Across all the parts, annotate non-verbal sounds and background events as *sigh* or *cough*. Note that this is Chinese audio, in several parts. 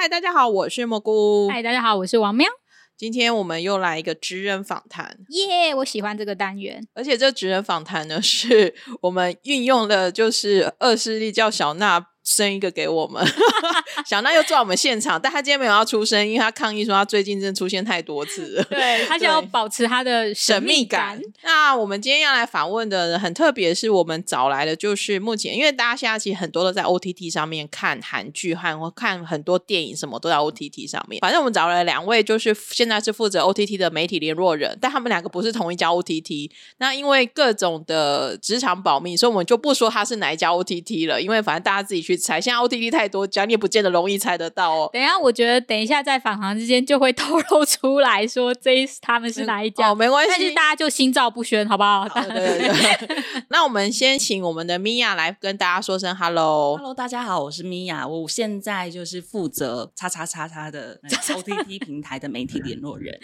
嗨，大家好，我是蘑菇。嗨，大家好，我是王喵。今天我们又来一个职人访谈，耶！我喜欢这个单元，而且这职人访谈呢，是我们运用了就是二势力叫小娜。生一个给我们，*laughs* 小娜又坐我们现场，但她今天没有要出声，因为她抗议说她最近真的出现太多次了，对她想要保持她的神秘感。那我们今天要来访问的很特别，是我们找来的就是目前，因为大家现在其实很多都在 OTT 上面看韩剧和看很多电影，什么都在 OTT 上面。反正我们找了两位，就是现在是负责 OTT 的媒体联络人，但他们两个不是同一家 OTT。那因为各种的职场保密，所以我们就不说他是哪一家 OTT 了，因为反正大家自己去。猜，现在 OTT 太多，讲你也不见得容易猜得到哦。等一下，我觉得等一下在访谈之间就会 *laughs* 透露出来说，这他们是哪一家？哦，没关系，但是大家就心照不宣，好不好？对对对。*laughs* 那我们先请我们的米娅来跟大家说声 Hello。Hello，大家好，我是米娅，我现在就是负责叉叉叉叉的 OTT 平台的媒体联络人。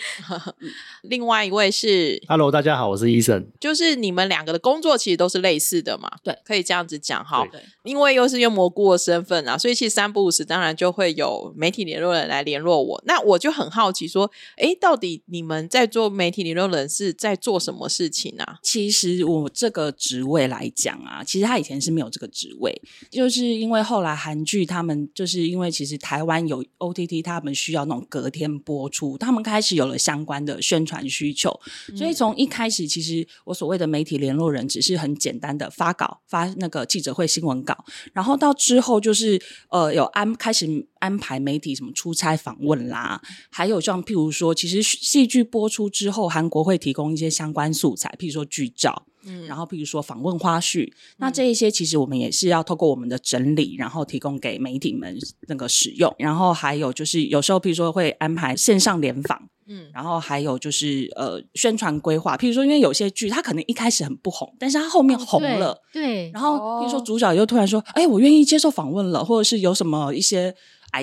*laughs* 另外一位是 Hello，大家好，我是医生。就是你们两个的工作其实都是类似的嘛？对，可以这样子讲哈。因为又是用蘑菇。身份啊，所以其实三不五时，当然就会有媒体联络人来联络我。那我就很好奇，说，哎，到底你们在做媒体联络人是在做什么事情啊？其实我这个职位来讲啊，其实他以前是没有这个职位，就是因为后来韩剧他们就是因为其实台湾有 OTT，他们需要那种隔天播出，他们开始有了相关的宣传需求，所以从一开始，其实我所谓的媒体联络人只是很简单的发稿、发那个记者会新闻稿，然后到之后就是呃有安开始安排媒体什么出差访问啦，还有像譬如说，其实戏剧播出之后，韩国会提供一些相关素材，譬如说剧照，嗯，然后譬如说访问花絮，那这一些其实我们也是要透过我们的整理，然后提供给媒体们那个使用，然后还有就是有时候譬如说会安排线上联访。嗯，然后还有就是呃，宣传规划，譬如说，因为有些剧它可能一开始很不红，但是它后面红了，对。然后譬如说主角又突然说：“哎，我愿意接受访问了，或者是有什么一些。”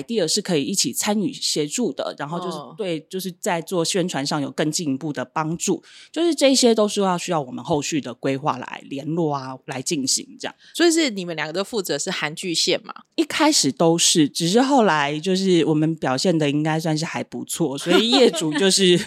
Idea 是可以一起参与协助的，然后就是对，就是在做宣传上有更进一步的帮助，就是这些都是要需要我们后续的规划来联络啊，来进行这样。所以是你们两个都负责是韩剧线嘛？一开始都是，只是后来就是我们表现的应该算是还不错，所以业主就是。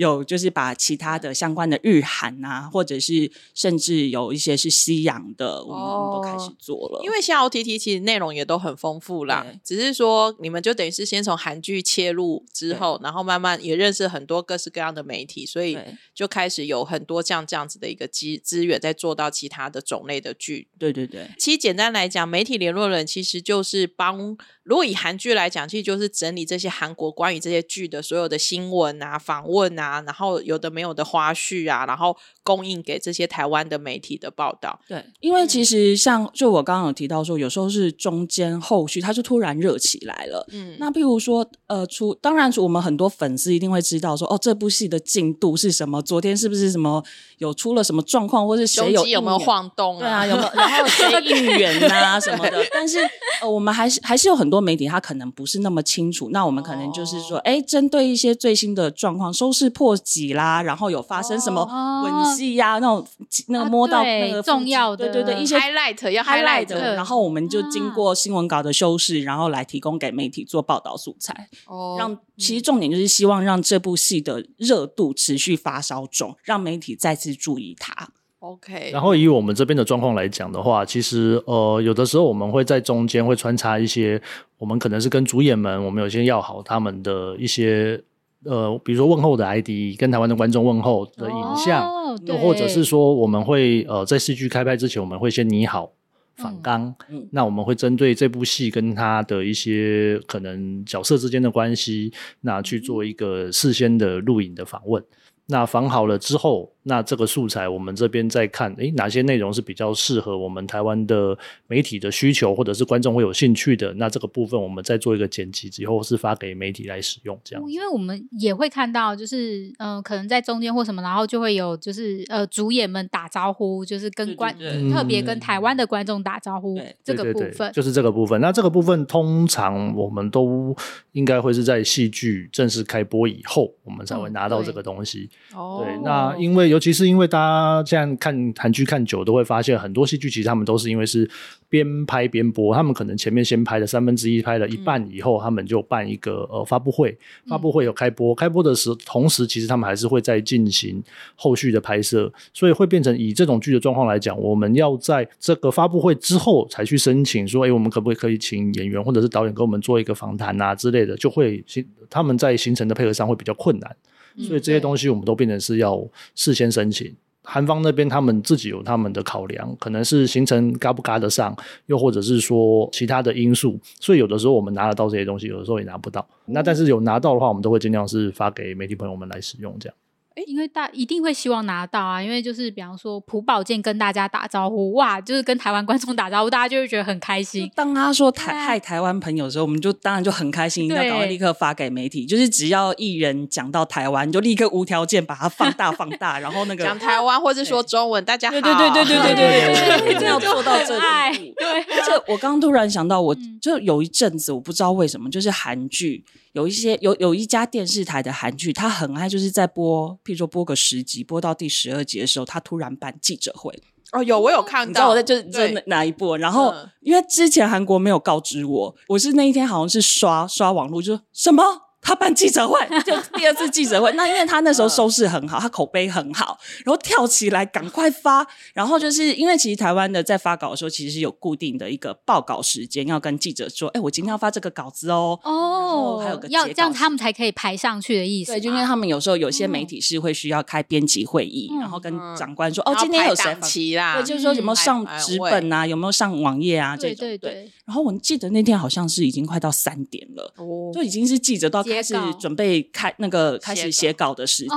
有就是把其他的相关的日韩啊，或者是甚至有一些是西洋的，我们都开始做了。因为像 OTT 其实内容也都很丰富啦，只是说你们就等于是先从韩剧切入之后，然后慢慢也认识很多各式各样的媒体，所以就开始有很多这样这样子的一个资资源在做到其他的种类的剧。对对对，其实简单来讲，媒体联络人其实就是帮。如果以韩剧来讲，其实就是整理这些韩国关于这些剧的所有的新闻啊、访问啊，然后有的没有的花絮啊，然后供应给这些台湾的媒体的报道。对，因为其实像就我刚刚有提到说，有时候是中间后续，它就突然热起来了。嗯，那譬如说，呃，出当然我们很多粉丝一定会知道说，哦，这部戏的进度是什么？昨天是不是什么有出了什么状况，或是谁有有没有晃动？对啊，有没有？然后谁应援啊 *laughs* 什么的？但是呃，我们还是还是有很多。媒体他可能不是那么清楚，那我们可能就是说，哎，针对一些最新的状况，收视破几啦，然后有发生什么吻戏呀，那种那个摸到那个重要的，对对对，一些 highlight 要 highlight 的，然后我们就经过新闻稿的修饰，然后来提供给媒体做报道素材。哦，让其实重点就是希望让这部戏的热度持续发烧中，让媒体再次注意它。OK，然后以我们这边的状况来讲的话，其实呃，有的时候我们会在中间会穿插一些，我们可能是跟主演们，我们有些要好他们的一些呃，比如说问候的 ID，跟台湾的观众问候的影像，又或者是说我们会呃在戏剧开拍之前，我们会先拟好反纲，那我们会针对这部戏跟他的一些可能角色之间的关系，那去做一个事先的录影的访问，那访好了之后。那这个素材，我们这边在看，诶，哪些内容是比较适合我们台湾的媒体的需求，或者是观众会有兴趣的？那这个部分，我们再做一个剪辑，之后是发给媒体来使用，这样。因为我们也会看到，就是嗯，可能在中间或什么，然后就会有就是呃，主演们打招呼，就是跟观特别跟台湾的观众打招呼，这个部分就是这个部分。那这个部分通常我们都应该会是在戏剧正式开播以后，我们才会拿到这个东西。哦，对，那因为。尤其是因为大家现在看韩剧看久，都会发现很多戏剧其实他们都是因为是边拍边播，他们可能前面先拍了三分之一，拍了一半以后，他们就办一个呃发布会，发布会有开播，开播的时同时，其实他们还是会在进行后续的拍摄，所以会变成以这种剧的状况来讲，我们要在这个发布会之后才去申请说，哎，我们可不可以可以请演员或者是导演跟我们做一个访谈啊之类的，就会他们在行程的配合上会比较困难。所以这些东西我们都变成是要事先申请，韩方那边他们自己有他们的考量，可能是行程嘎不嘎得上，又或者是说其他的因素，所以有的时候我们拿得到这些东西，有的时候也拿不到。那但是有拿到的话，我们都会尽量是发给媒体朋友们来使用，这样。哎，因为大一定会希望拿到啊，因为就是比方说朴宝剑跟大家打招呼，哇，就是跟台湾观众打招呼，大家就会觉得很开心。当他说台害台湾朋友的时候，我们就当然就很开心，一定要赶快立刻发给媒体。就是只要艺人讲到台湾，就立刻无条件把它放大放大，*laughs* 然后那个讲台湾或者说中文，大家好，对对对对对对对，一定要做到这一。对，而且我刚突然想到，我就有一阵子我不知道为什么，就是韩剧有一些有有一家电视台的韩剧，他很爱就是在播。譬如说播个十集，播到第十二集的时候，他突然办记者会。哦，有我有看到，你知道我在就是哪一部？然后因为之前韩国没有告知我，我是那一天好像是刷刷网络，就说什么。他办记者会，*laughs* 就第二次记者会。那因为他那时候收视很好，他口碑很好，然后跳起来赶快发。然后就是因为其实台湾的在发稿的时候，其实是有固定的一个报稿时间，要跟记者说：“哎，我今天要发这个稿子哦。”哦，还有个要这样，他们才可以排上去的意思。对，就因为他们有时候有些媒体是会需要开编辑会议，然后跟长官说：“哦，今天有谁齐啦？”对，就是说有没有上纸本啊，有没有上网页啊？这种对。然后我记得那天好像是已经快到三点了，就已经是记者都要开始准备开那个开始写稿的时间，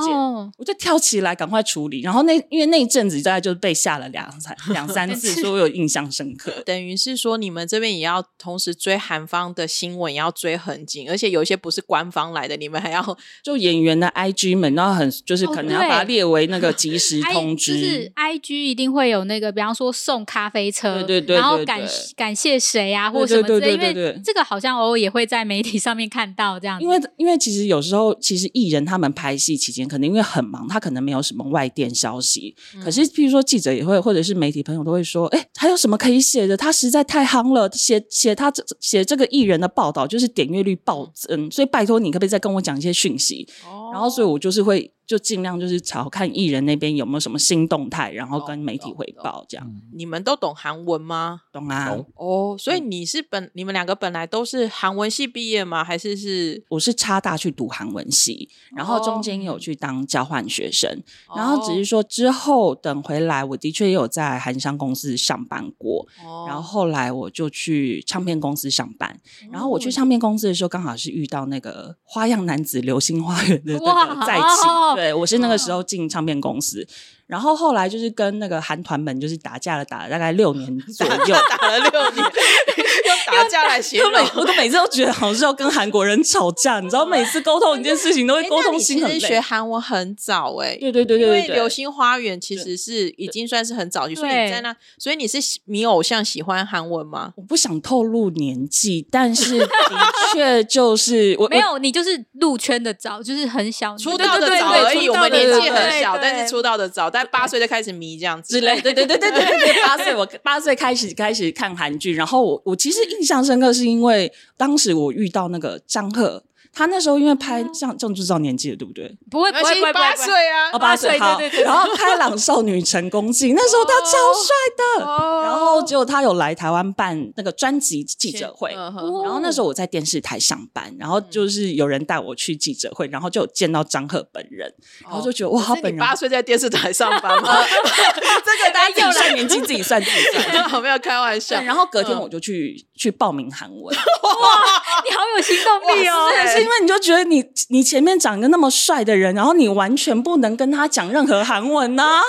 我就跳起来赶快处理。然后那因为那一阵子大概就被吓了两三 *laughs* 两三次，所以我有印象深刻。等于是说你们这边也要同时追韩方的新闻，也要追很紧，而且有一些不是官方来的，你们还要 *laughs* 就演员的 IG 们，然后很就是可能要把它列为那个 *laughs* 即时通知，就是 IG 一定会有那个，比方说送咖啡车，对对对，然后感感谢谁啊？或什么之类，因为这个好像偶尔也会在媒体上面看到这样。因为因为其实有时候，其实艺人他们拍戏期间，可能因为很忙，他可能没有什么外电消息。可是，譬如说记者也会，或者是媒体朋友都会说：“哎，还有什么可以写的？他实在太夯了，写写他这写这个艺人的报道，就是点阅率暴增。所以拜托你，可不可以再跟我讲一些讯息？”然后，所以我就是会。就尽量就是朝看艺人那边有没有什么新动态，然后跟媒体汇报这样。你们都懂韩文吗？懂啊。哦，所以你是本你们两个本来都是韩文系毕业吗？还是是？我是插大去读韩文系，然后中间有去当交换学生，然后只是说之后等回来，我的确也有在韩商公司上班过。然后后来我就去唱片公司上班，然后我去唱片公司的时候，刚好是遇到那个花样男子流星花园的那个在一起。对，我是那个时候进唱片公司。然后后来就是跟那个韩团们就是打架了，打了大概六年左右，*laughs* 打了六年，*laughs* 用打架来形容。我都每次都觉得好像是要跟韩国人吵架，你知道，每次沟通一件事情都会沟通心很累。学韩文很早哎，对对对对，因为《流星花园》其实是已经算是很早就，所以你在那，所以你是迷偶像喜欢韩文吗？我不想透露年纪，但是的确就是 *laughs* 我没有，你就是入圈的早，就是很小出道的早而已。我们年纪很小，但是出道的早，但。八岁就开始迷这样子之类，对对对对对对，八岁我八岁开始开始看韩剧，然后我我其实印象深刻是因为当时我遇到那个张赫。他那时候因为拍像这样就知道年纪了，对不对？不会，不会，不会，八岁啊，八岁，对对对。然后开朗少女成功记，那时候他超帅的。然后结果他有来台湾办那个专辑记者会，然后那时候我在电视台上班，然后就是有人带我去记者会，然后就见到张赫本人，然后就觉得哇，他本人八岁在电视台上班吗？*laughs* *laughs* 这个大家自算年纪，自己算自己算，没有开玩笑。然后隔天我就去去报名韩文，哇，你好有行动力哦！因为你就觉得你你前面长一个那么帅的人，然后你完全不能跟他讲任何韩文呐，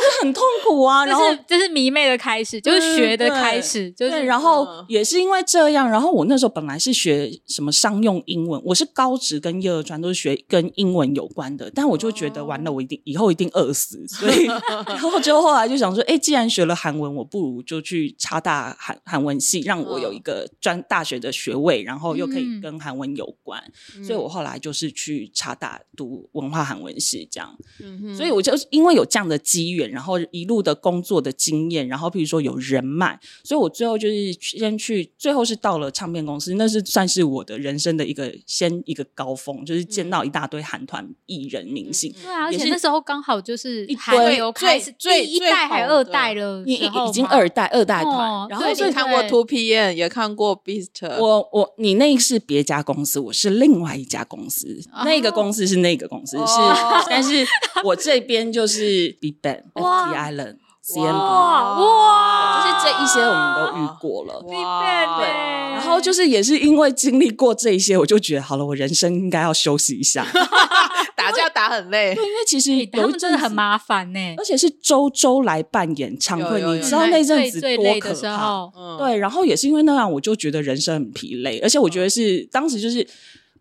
就很痛苦啊。然后这是迷妹的开始，就是学的开始，就是然后也是因为这样，然后我那时候本来是学什么商用英文，我是高职跟幼儿专都是学跟英文有关的，但我就觉得完了，我一定以后一定饿死，*laughs* 所以然后就后来就想说，哎，既然学了韩文，我不如就去插大韩韩文系，让我有一个专大学的学位，然后又可以跟韩文有关。团，所以我后来就是去查大读文化韩文系这样。嗯所以我就因为有这样的机缘，然后一路的工作的经验，然后譬如说有人脉，所以我最后就是先去，最后是到了唱片公司，那是算是我的人生的一个先一个高峰，就是见到一大堆韩团艺人明星。对啊，而且那时候刚好就是一韩堆流开始最一代还二代了已已经二代二代团，哦然后你看过对 Two PM，也看过 Beast，我我你那是别家公司，我是另外一家公司，哦那个公司是那个公司、哦。是，但是我这边就是 Big Bang、哇。FT Island、CNB，哇哇，就是这一些我们都遇过了。哇。对，然后就是也是因为经历过这一些，我就觉得好了，我人生应该要休息一下。*laughs* 打架打很累。*laughs* 对，，因为其实有一阵子们真的很麻烦呢。而且是周周来办演唱会，有有有。你知道那阵子多可最累的时怕。对，然后也是因为那样，我就觉得人生很疲累，而且我觉得是当时就是。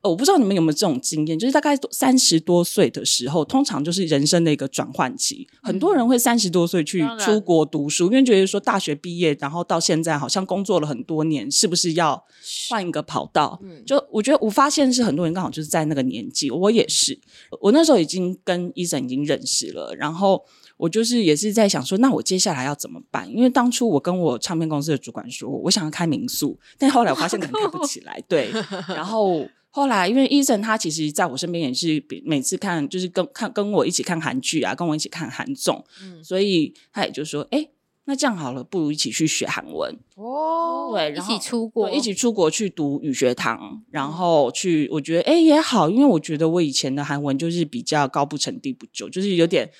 呃我不知道你们有没有这种经验，就是大概三十多岁的时候，通常就是人生的一个转换期。很多人会三十多岁去出国读书，因为觉得说大学毕业，然后到现在好像工作了很多年，是不是要换一个跑道？嗯就我觉得我发现是很多人刚好就是在那个年纪，我也是，我那时候已经跟医生已经认识了，然后我就是也是在想说，那我接下来要怎么办？因为当初我跟我唱片公司的主管说，我想要开民宿，但后来我发现可能开不起来，对，然后。后来，因为医生他其实在我身边也是比每次看，就是跟看跟我一起看韩剧啊，跟我一起看韩综，嗯所以他也就说，哎，那这样好了，不如一起去学韩文。哦，一对然后起出国，一起出国去读语学堂，然后去，我觉得哎也好，因为我觉得我以前的韩文就是比较高不成低不就，就是有点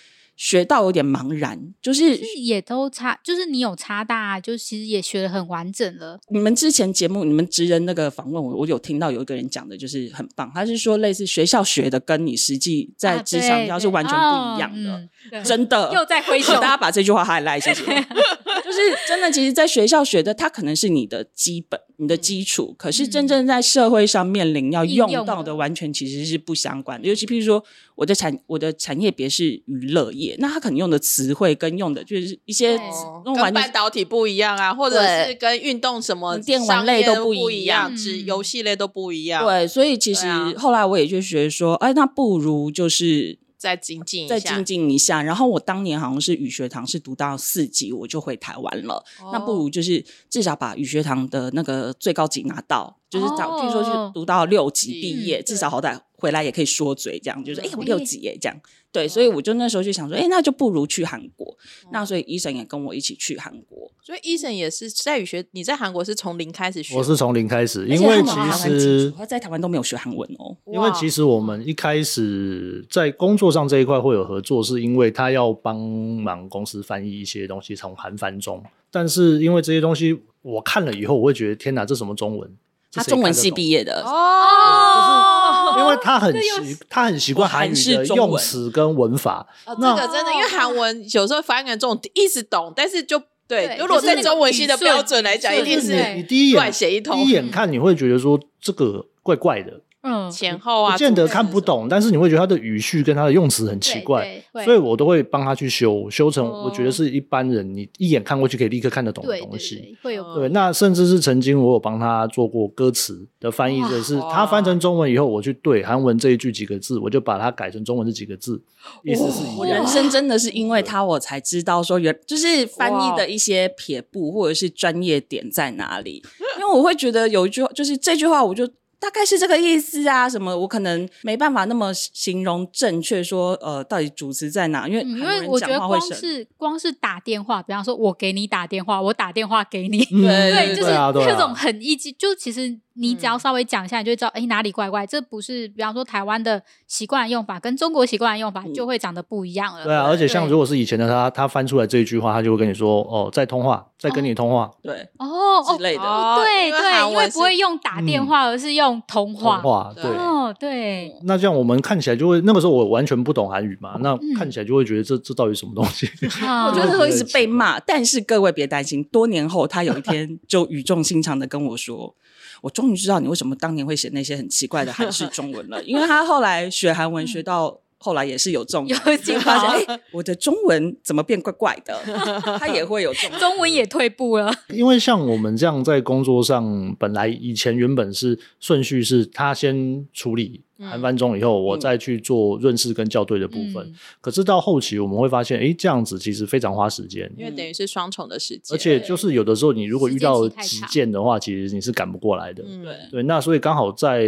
学到有点茫然，就是也都差，就是你有差大，就其实也学的很完整了。你们之前节目，你们职人那个访问我，我有听到有一个人讲的，就是很棒。他是说，类似学校学的，跟你实际在啊职场对上是完全不一样的，真的。又在挥 *laughs* 手大家把这句话 highlight 谢谢。*laughs* 就是真的，其实，在学校学的，它可能是你的基本、你的基础，可是真正在社会上面临要用到的，完全其实是不相关的。尤其譬如说，我的产我的产业别是娱乐业，那他可能用的词汇跟用的就是一些用完半导体不一样啊，或者是跟运动什么电玩类都不不，一样只嗯游戏类都不一样。，对，所以其实后来我也就觉得说，哎，那不如就是再精进一再精进一下。然后我当年好像是语学堂是读到四级，我就回台湾了。那不哦如就是至少把语学堂的那个最高级拿到，就是找，哦据说是读到六级嗯毕业，至少好歹回来也可以说嘴，这样就是哎、我嗯六级耶这样。对，所以我就那时候就想说，哎、那就不如去韩国。那所以医生也跟我一起去韩国。所以医生也是在语学，你在韩国是从零开始学吗，我是从零开始，因为其实他在台湾都没有学韩文哦。因为其实我们一开始在工作上这一块会有合作，是因为他要帮忙公司翻译一些东西从韩翻中，但是因为这些东西我看了以后，我会觉得天哪，这什么中文？他中文系毕业，业的，哦，因为他很习他很习惯韩语的用词跟文法，这个真的，因为韩文有时候翻译成这种一直懂，但是就对，如果在中文系的标准来讲，一定是你第一乱眼写一通第一眼看你会觉得说这个怪怪的，嗯，前后啊，不见得看不懂，但是你会觉得他的语序跟他的用词很奇怪。所以我都会帮他去修，修成哦我觉得是一般人你一眼看过去可以立刻看得懂的东西。对会有嗯对，那甚至是曾经我有帮他做过歌词的翻译，哇就是他翻成中文以后，我去对韩文这一句几个字，我就把它改成中文这几个字，意思是一样。我人生真的是因为他，我才知道说原就是翻译的一些撇步或者是专业点在哪里。因为我会觉得有一句话，就是这句话，我就大概是这个意思啊，什么我可能没办法那么形容正确说，呃，到底主持在哪？因为嗯，因为我觉得光是光是打电话，比方说我给你打电话，我打电话给你，*laughs* 嗯对，就是这种很一激，就其实你只要嗯稍微讲一下，你就会知道，哎，哪里怪怪。这不是比方说台湾的习惯用法跟中国习惯用法就会长得不一样了。对啊，而且像如果是以前的他，他翻出来这一句话，他就会跟你说：“哦，在通话，在跟你通话。对哦哦之类的。哦对对，因为不会用打电话，而是用通话。通话对。哦，对，那这样我们看起来就会，那个时候我完全不懂韩语嘛，那嗯看起来就会觉得这这到底什么东西？啊 *laughs* 我觉得会一直被骂，但是各位别担心，多年后他有一天就语重心长的跟我说：“我终于知道你为什么当年会写那些很奇怪的韩式中文了，*laughs* 因为他后来学韩文学到后来也是有这种有进发现，哎，我的中文怎么变怪怪的？*laughs* 他也会有这种中文也退步了。*laughs* 因为像我们这样在工作上，本来以前原本是顺序是他先处理。韩翻中以后，我再去做润饰跟校对的部分。可是到后期我们会发现，哎，这样子其实非常花时间，因为等于是双重的时间。而且就是有的时候，你如果遇到急件的话，其实你是赶不过来的。对对，那所以刚好在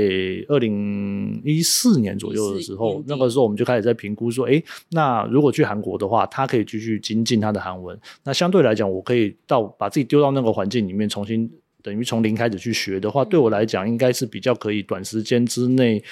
二零一四年左右的时候，那个时候我们就开始在评估说，哎，那如果去韩国的话，他可以继续精进他的韩文。那相对来讲，我可以到把自己丢到那个环境里面，重新等于从零开始去学的话，对我来讲应该是比较可以短时间之内。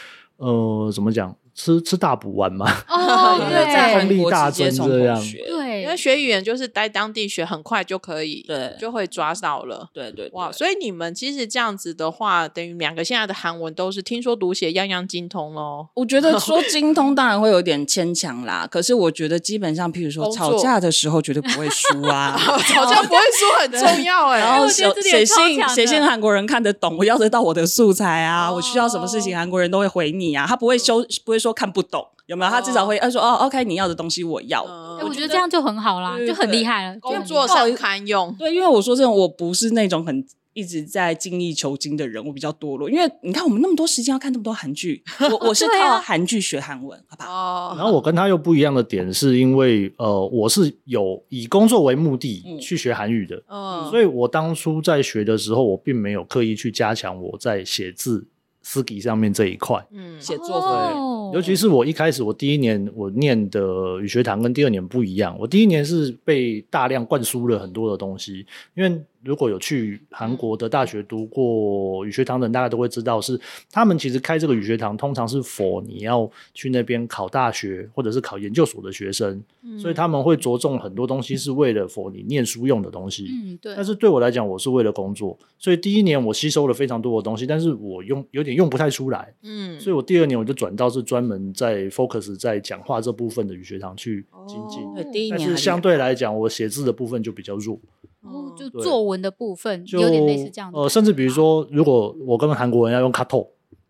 呃，怎么讲？吃吃大补丸嘛，哦，*laughs* 在韩国大增这样。对，因为学语言就是待当地学，很快就可以，对，就会抓到了。对对，哇！所以你们其实这样子的话，等于两个现在的韩文都是听说读写样样精通喽。我觉得 *laughs* 说精通当然会有点牵强啦，可是我觉得基本上，譬如说吵架的时候绝对不会输啊，*laughs* 吵架不会输很重要哎。然后写写信写信韩国人看得懂，我要得到我的素材啊，我需要什么事情韩国人都会回你啊，他不会修不会。说看不懂有没有？他至少会他说哦，OK，你要的东西我要。我觉得这样就很好啦，就很厉害了，工作上堪用。对，因为我说这种，我不是那种很一直在精益求精的人，我比较堕落。因为你看，我们那么多时间要看那么多韩剧，我我是 *laughs* 靠韩剧学韩文，好不好？然后我跟他又不一样的点，是因为呃，我是有以工作为目的去学韩语的，嗯，所以我当初在学的时候，我并没有刻意去加强我在写字。私底上面这一块，嗯，写作对，尤其是我一开始我第一年我念的语学堂跟第二年不一样，我第一年是被大量灌输了很多的东西，因为。如果有去韩国的大学读过语学堂的人，大概都会知道，是他们其实开这个语学堂，通常是否你要去那边考大学或者是考研究所的学生，所以他们会着重很多东西是为了否你念书用的东西。嗯，对。但是对我来讲，我是为了工作，所以第一年我吸收了非常多的东西，但是我用有点用不太出来。嗯，所以我第二年我就转到是专门在 focus 在讲话这部分的语学堂去精进。对，第一年。但是相对来讲，我写字的部分就比较弱。哦，就作文的部分有点类似这样。呃，甚至比如说，如果我跟韩国人要用 c a t o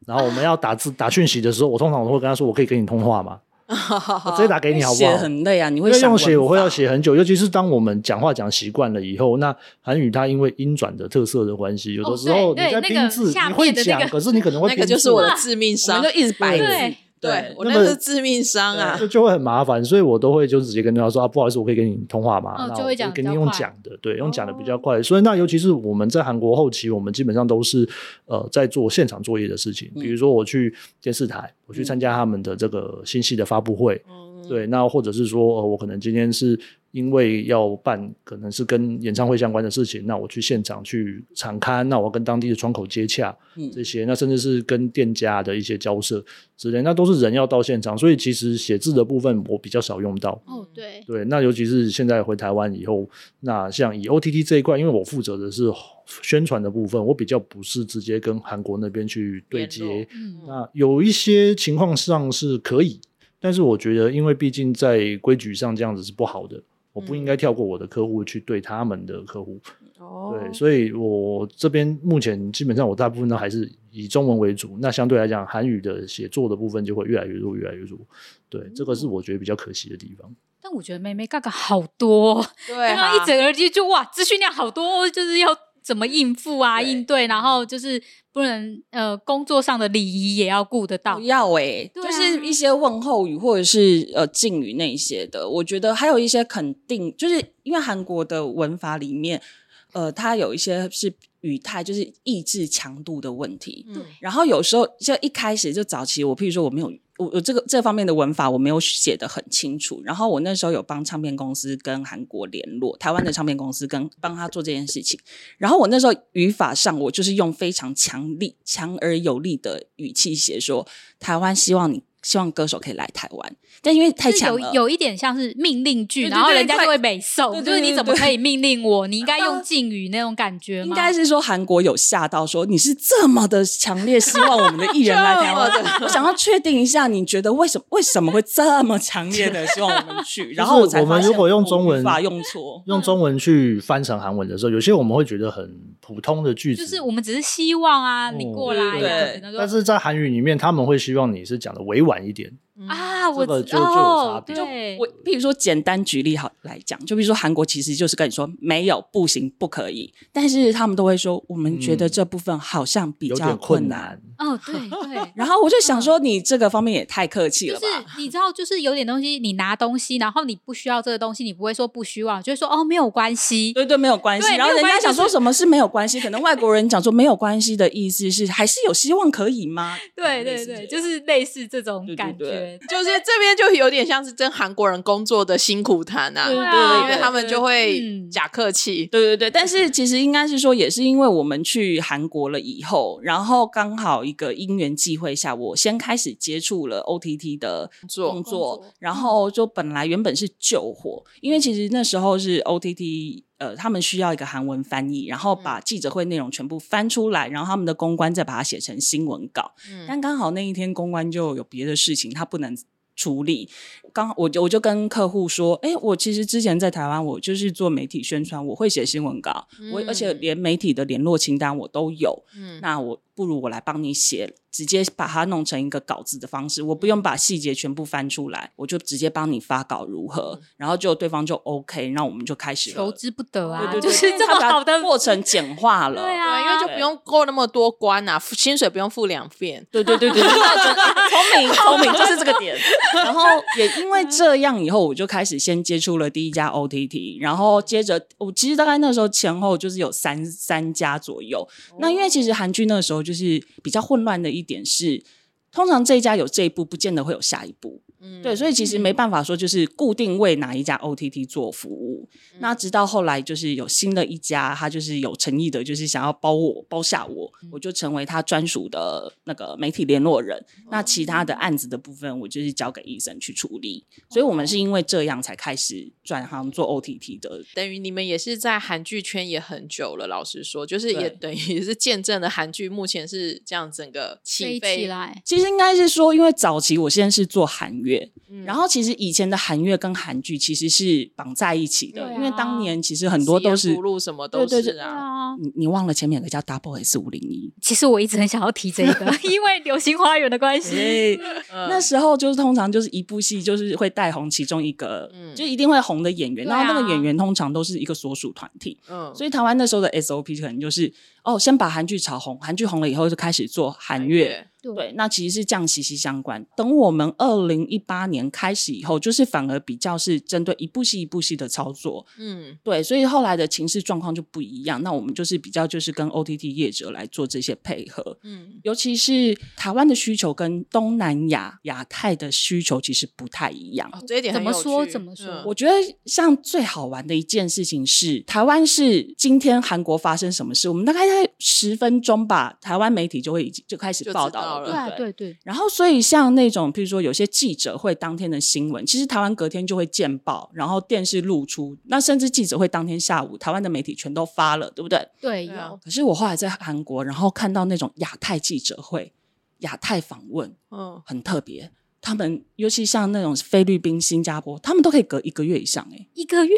然后我们要打字 *laughs* 打讯息的时候，我通常我会跟他说：“我可以跟你通话吗？*laughs* ”我直接打给你好不好？写很累啊，你会用写，我会要写很久，尤其是当我们讲话讲习惯了以后，那韩语它因为音转的特色的关系，有的时候你在拼字你会讲，可是你可能会那个就是我的致命伤，就一直摆字。对我那是致命伤啊，就就会很麻烦，所以我都会就直接跟对方说啊，不好意思，我可以跟你通话吗？就会讲跟你用讲的，对，用讲的比较快。所以那尤其是我们在韩国后期，我们基本上都是呃在做现场作业的事情，比如说我去电视台，我去参加他们的这个信息的发布会，对，那或者是说，呃，我可能今天是。因为要办可能是跟演唱会相关的事情，那我去现场去场刊，那我跟当地的窗口接洽，这些，那甚至是跟店家的一些交涉之类，那都是人要到现场，所以其实写字的部分我比较少用到。哦，对，对，那尤其是现在回台湾以后，那像以 OTT 这一块，因为我负责的是宣传的部分，我比较不是直接跟韩国那边去对接。那有一些情况上是可以，但是我觉得，因为毕竟在规矩上这样子是不好的。我不应该跳过我的客户去对他们的客户，对，所以我这边目前基本上我大部分都还是以中文为主。那相对来讲，韩语的写作的部分就会越来越弱，越来越弱。对，这个是我觉得比较可惜的地方。但我觉得妹妹嘎嘎好多，对，刚一整耳机就哇，资讯量好多，就是要怎么应付啊，应对，然后就是。不能呃，工作上的礼仪也要顾得到。要哎，就是一些问候语或者是呃敬语那些的，我觉得还有一些肯定，就是因为韩国的文法里面，呃，它有一些是语态，就是意志强度的问题。对，然后有时候就一开始就早期，我譬如说我没有。我我这个这方面的文法我没有写的很清楚，然后我那时候有帮唱片公司跟韩国联络，台湾的唱片公司跟帮他做这件事情，然后我那时候语法上我就是用非常强力、强而有力的语气写说，台湾希望你。希望歌手可以来台湾，但因为太强了，有有一点像是命令句，然后人家就会美受，就是你怎么可以命令我？你应该用敬语那种感觉。应该是说韩国有吓到，说你是这么的强烈希望我们的艺人来台湾，*laughs* 我想要确定一下，你觉得为什么为什么会这么强烈的希望我们去？*laughs* 然后我我们如果用中文法用错，用中文去翻成韩文的时候，有些我们会觉得很普通的句子，就是我们只是希望啊，你过来。对，但是在韩语里面，他们会希望你是讲的委婉。晚一点，啊，我就就有差别。我比如说简单举例好来讲，就比如说韩国其实就是跟你说没有不行不可以，但是他们都会说我们觉得这部分好像比较困难。哦，对对。*laughs* 然后我就想说，你这个方面也太客气了吧？就是你知道，就是有点东西，你拿东西，然后你不需要这个东西，你不会说不需要，就会说哦没有关系。对对，没有关系。然后人家想说什么是没有关系？可能外国人讲说没有关系的意思是还是有希望可以吗？*laughs* 对对对，就是类似这种感觉。就是这边就有点像是跟韩国人工作的辛苦谈啊，对对对，因为他们就会假客气。对对对，但是其实应该是说，也是因为我们去韩国了以后，然后刚好一个因缘际会下，我先开始接触了 OTT 的工作，然后就本来原本是救火，因为其实那时候是 OTT。呃，他们需要一个韩文翻译，然后把记者会内容全部翻出来，然后他们的公关再把它写成新闻稿。但刚好那一天公关就有别的事情，他不能处理。刚我就我就跟客户说，哎，我其实之前在台湾，我就是做媒体宣传，我会写新闻稿，我而且连媒体的联络清单我都有。嗯，那我不如我来帮你写。直接把它弄成一个稿子的方式，我不用把细节全部翻出来，我就直接帮你发稿如何？然后就对方就 OK，那我们就开始求之不得啊！对对对，就是这么好的过程简化了，对啊，因为就不用过那么多关啊，薪水不用付两遍。对对对对，*laughs* 聪明聪明就是这个点。*laughs* 然后也因为这样，以后我就开始先接触了第一家 OTT，然后接着我其实大概那时候前后就是有三三家左右。那因为其实韩剧那个时候就是比较混乱的一。点是，通常这一家有这一部，不见得会有下一步。对，所以其实没办法说，就是固定为哪一家 OTT 做服务。那直到后来，就是有新的一家，他就是有诚意的，就是想要包我包下我，我就成为他专属的那个媒体联络人。那其他的案子的部分，我就是交给医生去处理。所以我们是因为这样才开始转行做 OTT 的。等于你们也是在韩剧圈也很久了，老实说，就是也等于是见证了韩剧目前是这样整个起飞起来。其实应该是说，因为早期我现在是做韩乐。然后其实以前的韩乐跟韩剧其实是绑在一起的，因为当年其实很多都是什么都是啊。你你忘了前面有个叫 Double S 五零一，其实我一直很想要提这个，*laughs* 因为流星花园的关系。*laughs* 那时候就是通常就是一部戏就是会带红其中一个，就一定会红的演员，然后那个演员通常都是一个所属团体。嗯，所以台湾那时候的 SOP 可能就是哦，先把韩剧炒红，韩剧红了以后就开始做韩乐。对，那其实是这样息息相关。等我们二零一八年开始以后，就是反而比较是针对一部戏一部戏的操作。嗯，对，所以后来的情势状况就不一样。那我们就是比较就是跟 OTT 业者来做这些配合。嗯，尤其是台湾的需求跟东南亚、亚太的需求其实不太一样。这一点怎么说？怎么说？我觉得像最好玩的一件事情是，台湾是今天韩国发生什么事，我们大概在十分钟吧，台湾媒体就会已经就开始报道。对对对，然后所以像那种，譬如说有些记者会当天的新闻，其实台湾隔天就会见报，然后电视露出，那甚至记者会当天下午，台湾的媒体全都发了，对不对？对，有。可是我后来在韩国，然后看到那种亚太记者会、亚太访问，嗯，很特别。他们尤其像那种菲律宾、新加坡，他们都可以隔一个月以上，哎，一个月。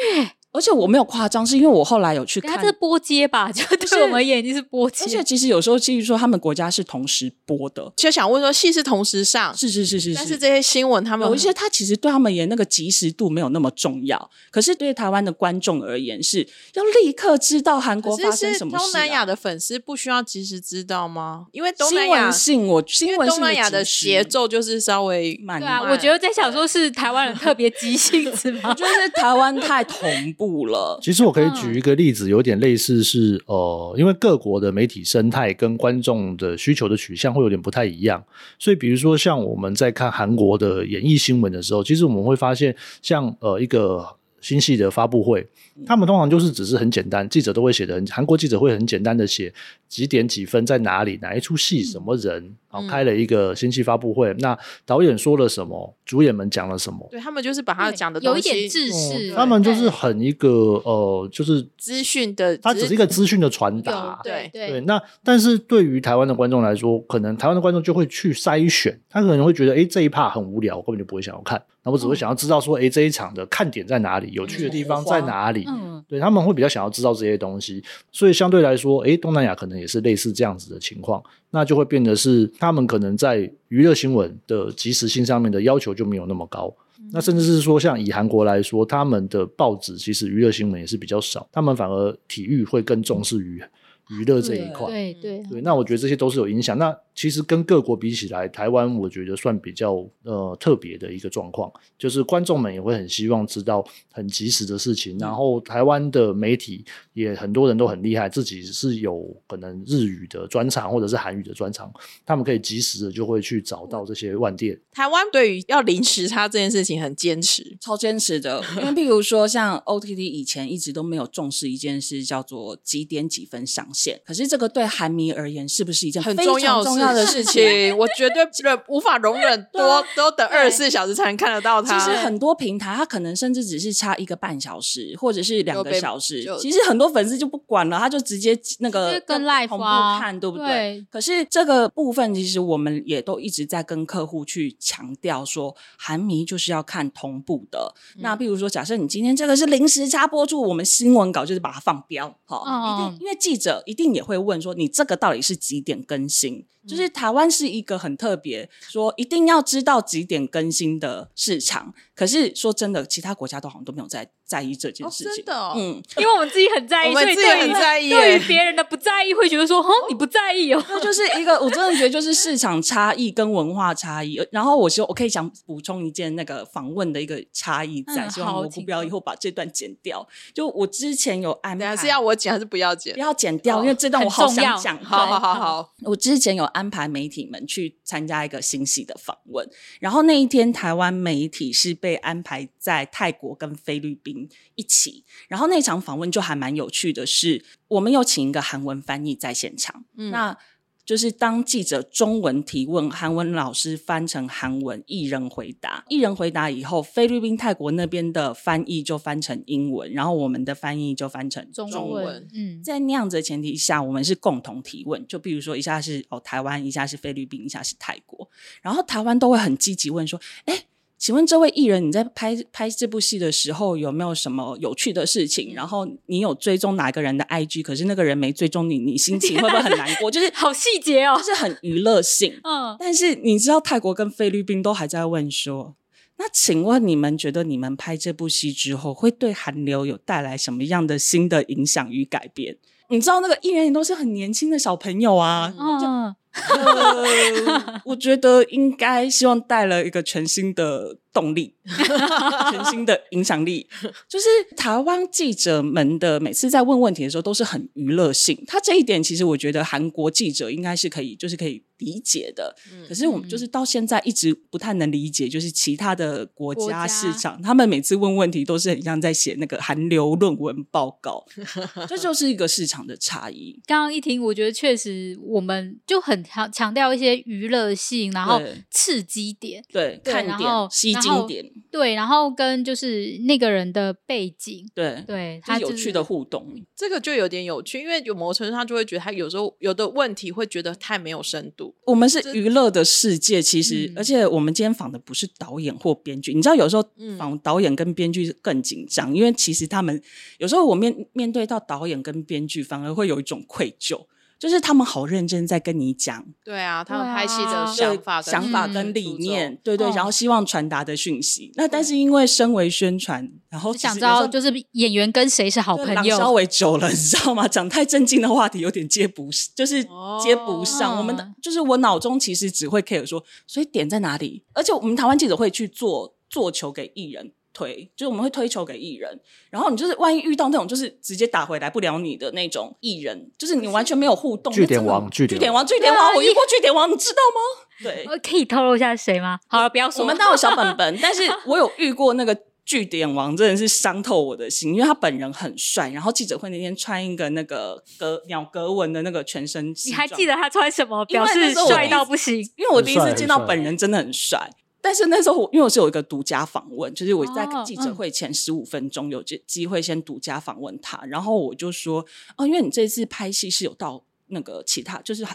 而且我没有夸张，是因为我后来有去看，这是播接吧？就对我们眼睛是播接。而且其实有时候，基于说他们国家是同时播的，就想问说，戏是同时上，是是是是，但是这些新闻他们有一些，他其实对他们演那个及时度没有那么重要。可是对台湾的观众而言，是要立刻知道韩国发生什么事。东南亚的粉丝不需要及时知道吗？因为东南亚性，我因为东南亚的节奏就是稍微慢。对啊，我觉得在想说是台湾人特别急性子吗？*laughs* 我觉得是台湾太同步了。其实。我可以举一个例子，有点类似是呃，因为各国的媒体生态跟观众的需求的取向会有点不太一样，所以比如说像我们在看韩国的演艺新闻的时候，其实我们会发现，像呃一个新戏的发布会。他们通常就是只是很简单，记者都会写的，韩国记者会很简单的写几点几分在哪里，哪一出戏什么人，然后开了一个新戏发布会，那导演说了什么，主演们讲了什么，对他们就是把他讲的有一点知识，他们就是很一个呃，就是资讯的，它只是一个资讯的传达，对对。那但是对于台湾的观众来说，可能台湾的观众就会去筛选，他可能会觉得，哎，这一 part 很无聊，我根本就不会想要看，那我只会想要知道说，哎，这一场的看点在哪里，有趣的地方在哪里。嗯，对他们会比较想要知道这些东西，所以相对来说，诶，东南亚可能也是类似这样子的情况，那就会变得是他们可能在娱乐新闻的及时性上面的要求就没有那么高。那甚至是说，像以韩国来说，他们的报纸其实娱乐新闻也是比较少，他们反而体育会更重视于娱乐这一块。对对对，那我觉得这些都是有影响。那其实跟各国比起来，台湾我觉得算比较呃特别的一个状况，就是观众们也会很希望知道很及时的事情。然后台湾的媒体也很多人都很厉害，自己是有可能日语的专长或者是韩语的专长，他们可以及时的就会去找到这些万店。台湾对于要临时差这件事情很坚持，超坚持的。因为譬如说，像 OTT 以前一直都没有重视一件事，叫做几点几分上线。可是这个对韩迷而言，是不是一件很重要重要的事情？*laughs* 我绝对忍无法容忍 *laughs* 多都等二十四小时才能看得到它。其实很多平台，它可能甚至只是差一个半小时，或者是两个小时。其实很多粉丝就不管了，他就直接那个跟 live 同步看，对不对？可是这个部分，其实我们也都一直在跟客户去强调说，韩迷就是要看同步的。那比如说，假设你今天这个是临时插播出，我们新闻稿就是把它放标，好，一定因为记者一定也会问说，你这个到底是几点更新？就是台湾是一个很特别，说一定要知道几点更新的市场。可是说真的，其他国家都好像都没有在在意这件事情。真的，嗯，*laughs* 因为我们自己很在意，*laughs* 我们自己很在意。对于别人的不在意，会觉得说，哦，你不在意哦。*laughs* 那就是一个，我真的觉得就是市场差异跟文化差异。然后我说，我可以想补充一件那个访问的一个差异，在希望我不要以后把这段剪掉。就我之前有安排，是要我剪还是不要剪？不要剪掉，因为这段我好想讲。好好好好，我之前有安排媒体们去参加一个新戏的访问，然后那一天台湾媒体是被安排。在泰国跟菲律宾一起，然后那场访问就还蛮有趣的，是我们有请一个韩文翻译在现场，那就是当记者中文提问，韩文老师翻成韩文，一人回答，一人回答以后，菲律宾、泰国那边的翻译就翻成英文，然后我们的翻译就翻成中文。嗯，在那样子的前提下，我们是共同提问，就比如说一下是哦台湾，一下是菲律宾，一下是泰国，然后台湾都会很积极问说，哎。请问这位艺人，你在拍拍这部戏的时候有没有什么有趣的事情？然后你有追踪哪个人的 IG？可是那个人没追踪你，你心情会不会很难过？就是 *laughs* 好细节哦，就是很娱乐性。嗯，但是你知道泰国跟菲律宾都还在问说，那请问你们觉得你们拍这部戏之后，会对韩流有带来什么样的新的影响与改变？你知道那个艺人也都是很年轻的小朋友啊。嗯。呃，*laughs* 我觉得应该希望带了一个全新的动力，*laughs* 全新的影响力。就是台湾记者们的每次在问问题的时候都是很娱乐性，他这一点其实我觉得韩国记者应该是可以，就是可以理解的。可是我们就是到现在一直不太能理解，就是其他的国家市场，他们每次问问题都是很像在写那个韩流论文报告，*laughs* 这就是一个市场的差异。刚刚一听，我觉得确实我们就很。强强调一些娱乐性，然后刺激点，对，看点，吸睛点，对，然后跟就是那个人的背景，对，对，他有趣的互动，这个就有点有趣，因为有某种程度他就会觉得他有时候有的问题会觉得太没有深度。我们是娱乐的世界，其实而且我们今天访的不是导演或编剧，你知道有时候访导演跟编剧更紧张，因为其实他们有时候我面面对到导演跟编剧，反而会有一种愧疚。就是他们好认真在跟你讲，对啊，他们拍戏的想法、想法跟理念，对对，然后希望传达的讯息。那但是因为身为宣传，然后想知道就是演员跟谁是好朋友，稍微久了，你知道吗？讲太正经的话题有点接不，就是接不上。我们的就是我脑中其实只会 care 说，所以点在哪里？而且我们台湾记者会去做做球给艺人。推就是我们会推球给艺人，然后你就是万一遇到那种就是直接打回来不了你的那种艺人，就是你完全没有互动。据点王，据点王，据点王，我遇过据点王，你知道吗？对，我可以透露一下谁吗？好了，不要说。我们都有小本本，*laughs* 但是我有遇过那个据点王，真的是伤透我的心，因为他本人很帅，然后记者会那天穿一个那个格鸟格纹的那个全身，你还记得他穿什么？表示帅到不行。因为我第一次见到本人，真的很帅。但是那时候我因为我是有一个独家访问，就是我在记者会前十五分钟有这机会先独家访问他，然后我就说哦，因为你这次拍戏是有到那个其他就是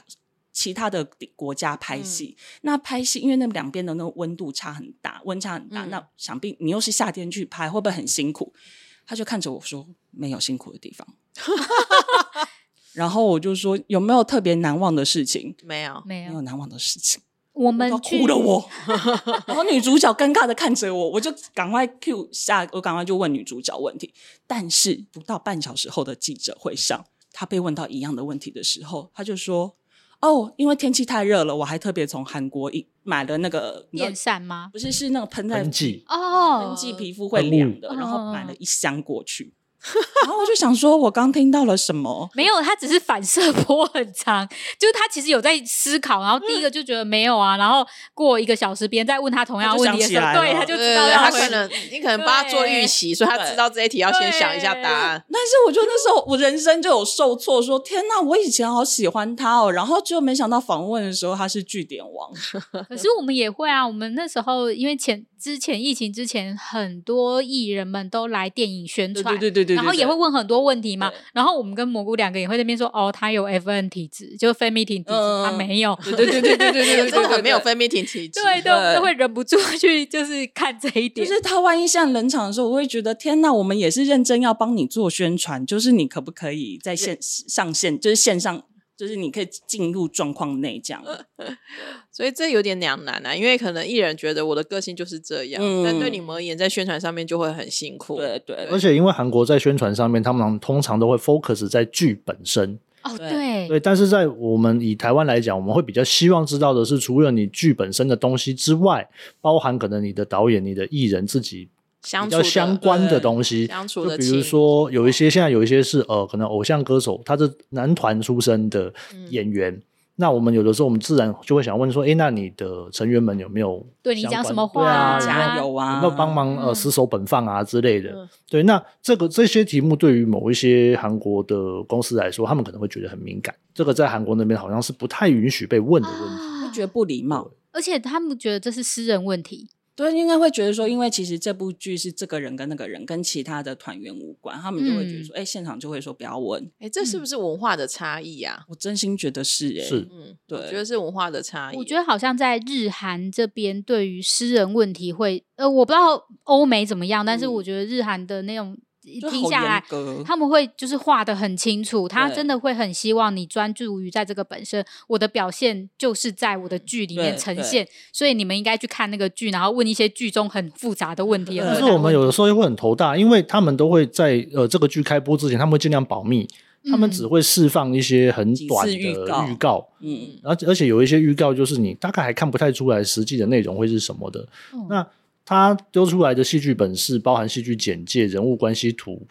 其他的国家拍戏，那拍戏因为那两边的那个温度差很大，温差很大，那想必你又是夏天去拍，会不会很辛苦？他就看着我说没有辛苦的地方，*laughs* 然后我就说有没有特别难忘的事情？没有，没有难忘的事情。我们哭了我，*laughs* 然后女主角尴尬的看着我，我就赶快 Q 下，我赶快就问女主角问题。但是不到半小时后的记者会上，她被问到一样的问题的时候，她就说：“哦，因为天气太热了，我还特别从韩国一买了那个电扇吗？不是，是那个喷在喷剂哦，喷剂皮肤会凉的，然后买了一箱过去。” *laughs* 然后我就想说，我刚听到了什么？没有，他只是反射波很长，*laughs* 就是他其实有在思考。然后第一个就觉得没有啊，然后过一个小时，别人再问他同样问题的时候，对，他就知道他可能你可能帮他做预习，所以他知道这一题要先想一下答案。但是我觉得那时候我人生就有受挫，说天哪，我以前好喜欢他哦，然后就没想到访问的时候他是据点王。*laughs* 可是我们也会啊，我们那时候因为前之前疫情之前，很多艺人们都来电影宣传，对对对对，然后也会问很多问题嘛。然后我们跟蘑菇两个也会那边说，哦，他有 FN 体质，就是非 meeting 体质，他没有。对对对对对对，真的 *laughs* 很没有非 meeting 体质，对，都都会忍不住去就是看这一点。就是他万一像冷场的时候，我会觉得天哪，我们也是认真要帮你做宣传，就是你可不可以在线上线，就是线上。就是你可以进入状况内这样，*laughs* 所以这有点两难啊，因为可能艺人觉得我的个性就是这样，但对你们而言，在宣传上面就会很辛苦。对对，而且因为韩国在宣传上面，他们通常都会 focus 在剧本身。哦，对对，但是在我们以台湾来讲，我们会比较希望知道的是，除了你剧本身的东西之外，包含可能你的导演、你的艺人自己。比较相关的东西，就比如说有一些现在有一些是呃，可能偶像歌手，他是男团出身的演员，那我们有的时候我们自然就会想问说，哎，那你的成员们有没有对你讲什么话啊？加油啊！有没有帮忙呃死守本放啊之类的？对，那这个这些题目对于某一些韩国的公司来说，他们可能会觉得很敏感，这个在韩国那边好像是不太允许被问的问题，会觉得不礼貌，而且他们觉得这是私人问题。对，应该会觉得说，因为其实这部剧是这个人跟那个人跟其他的团员无关，他们就会觉得说，哎，现场就会说不要问，哎，这是不是文化的差异啊？我真心觉得是，哎，是，嗯，对，觉得是文化的差异。我觉得好像在日韩这边，对于私人问题会，呃，我不知道欧美怎么样，但是我觉得日韩的那种。听下来，他们会就是画的很清楚，他真的会很希望你专注于在这个本身。我的表现就是在我的剧里面呈现，所以你们应该去看那个剧，然后问一些剧中很复杂的问题。可是我们有的时候会很头大，因为他们都会在呃这个剧开播之前，他们会尽量保密，他们只会释放一些很短的预告，嗯，而而且有一些预告就是你大概还看不太出来实际的内容会是什么的，那。他丢出来的戏剧本是包含戏剧简介、人物关系图，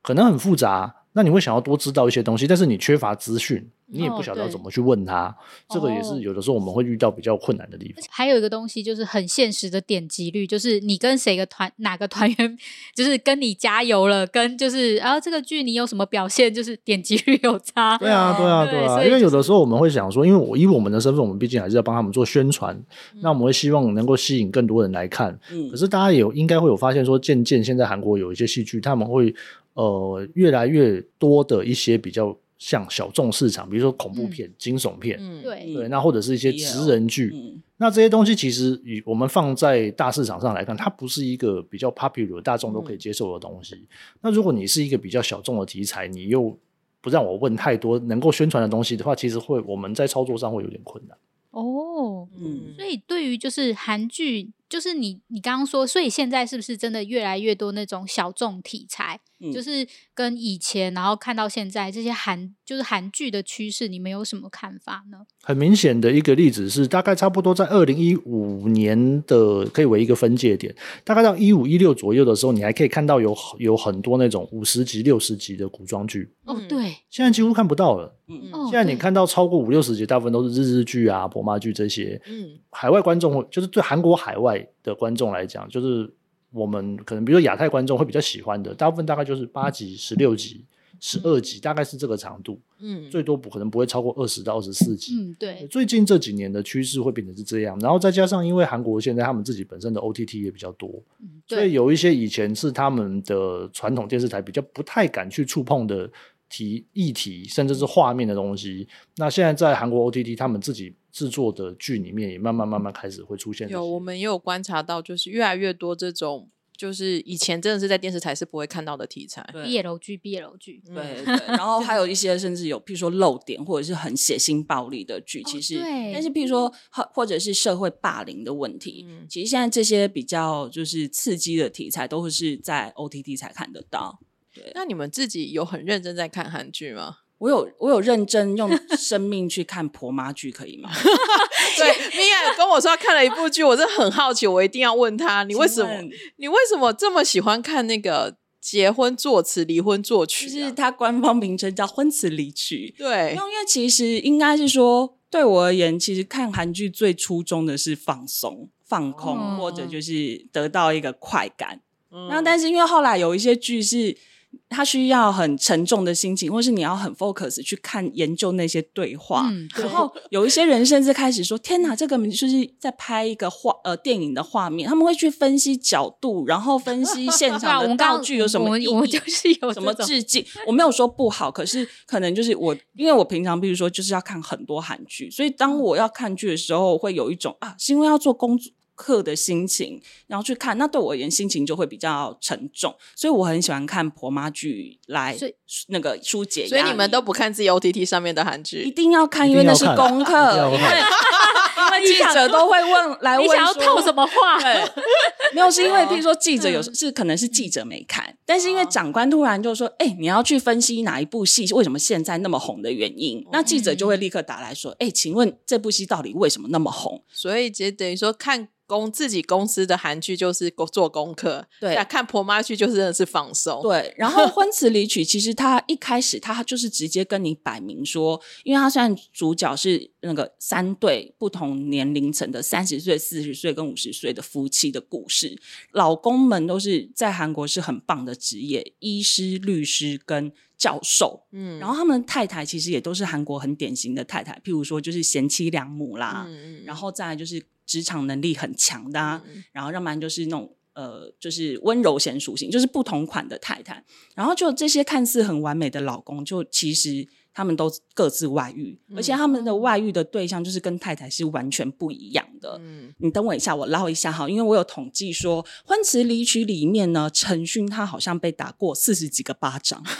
可能很复杂。那你会想要多知道一些东西，但是你缺乏资讯。你也不晓得怎么去问他，这个也是有的时候我们会遇到比较困难的地方。还有一个东西就是很现实的点击率，就是你跟谁个团哪个团员，就是跟你加油了，跟就是啊这个剧你有什么表现，就是点击率有差。对啊，对啊，对啊。因为有的时候我们会想说，因为我以我们的身份，我们毕竟还是要帮他们做宣传，那我们会希望能够吸引更多人来看。嗯。可是大家也应该会有发现说，渐渐现在韩国有一些戏剧，他们会呃越来越多的一些比较。像小众市场，比如说恐怖片、惊悚片，对。对，那或者是一些职人剧，那这些东西其实与我们放在大市场上来看，它不是一个比较 popular、大众都可以接受的东西。那如果你是一个比较小众的题材，你又不让我问太多能够宣传的东西的话，其实会我们在操作上会有点困难。哦，嗯，所以对于就是韩剧，就是你你刚刚说，所以现在是不是真的越来越多那种小众题材？就是跟以前，然后看到现在这些韩就是韩剧的趋势，你们有什么看法呢？很明显的一个例子是，大概差不多在二零一五年的可以为一个分界点，大概到一五一六左右的时候，你还可以看到有有很多那种五十集、六十集的古装剧。哦，对，现在几乎看不到了。嗯，现在你看到超过五六十集，大部分都是日日剧啊、婆妈剧这些。嗯，海外观众就是对韩国海外的观众来讲，就是。我们可能比如说亚太观众会比较喜欢的，大部分大概就是八集、十六集、十二集，大概是这个长度。嗯，最多不可能不会超过二十到二十四集。嗯，对。最近这几年的趋势会变成是这样，然后再加上因为韩国现在他们自己本身的 OTT 也比较多，所以有一些以前是他们的传统电视台比较不太敢去触碰的。题议题，甚至是画面的东西，那现在在韩国 OTT 他们自己制作的剧里面，也慢慢慢慢开始会出现。有，我们也有观察到，就是越来越多这种就是以前真的是在电视台是不会看到的题材。毕业楼剧，毕业楼剧，对对。然后还有一些甚至有，譬如说漏点或者是很血腥暴力的剧，其实，但是譬如说或或者是社会霸凌的问题，其实现在这些比较就是刺激的题材，都是在 OTT 才看得到。对，那你们自己有很认真在看韩剧吗？我有我有认真用生命去看婆妈剧，可以吗？*laughs* 对，米娅跟我说看了一部剧，我真的很好奇，我一定要问他，你为什么你为什么这么喜欢看那个结婚作词、离婚作曲？就是它官方名称叫婚词离曲。*laughs* 对，因为其实应该是说，对我而言，其实看韩剧最初衷的是放松、放空，或者就是得到一个快感。那但是因为后来有一些剧是。他需要很沉重的心情，或是你要很 focus 去看研究那些对话。然后有一些人甚至开始说：“天哪，这个就是在拍一个画呃电影的画面。”他们会去分析角度，然后分析现场的道具有什么意义，我就是有什么致敬。我没有说不好，可是可能就是我，因为我平常比如说就是要看很多韩剧，所以当我要看剧的时候，会有一种啊，是因为要做工作。课的心情，然后去看，那对我而言心情就会比较沉重，所以我很喜欢看婆妈剧来那个疏解。所以你们都不看自己 OTT 上面的韩剧，一定要看，因为那是功课。*laughs* 记者都会问来问说套什么话？*laughs* 对，没有是因为譬如说记者有时是可能是记者没看，但是因为长官突然就说：“哎，你要去分析哪一部戏为什么现在那么红的原因。”那记者就会立刻打来说：“哎，请问这部戏到底为什么那么红？”所以就等于说看。公自己公司的韩剧就是做功课，对，看婆妈剧就是真的是放松，对。然后 *laughs* 婚词离曲，其实他一开始他就是直接跟你摆明说，因为他虽然主角是那个三对不同年龄层的三十岁、四十岁跟五十岁的夫妻的故事，老公们都是在韩国是很棒的职业，医师、律师跟教授，嗯，然后他们太太其实也都是韩国很典型的太太，譬如说就是贤妻良母啦，嗯嗯，然后再来就是。职场能力很强的啊，然后要不然就是那种呃，就是温柔贤属性，就是不同款的太太。然后就这些看似很完美的老公，就其实他们都各自外遇，而且他们的外遇的对象就是跟太太是完全不一样的。嗯，你等我一下，我捞一下哈，因为我有统计说，《婚词离曲》里面呢，陈勋他好像被打过四十几个巴掌。*laughs*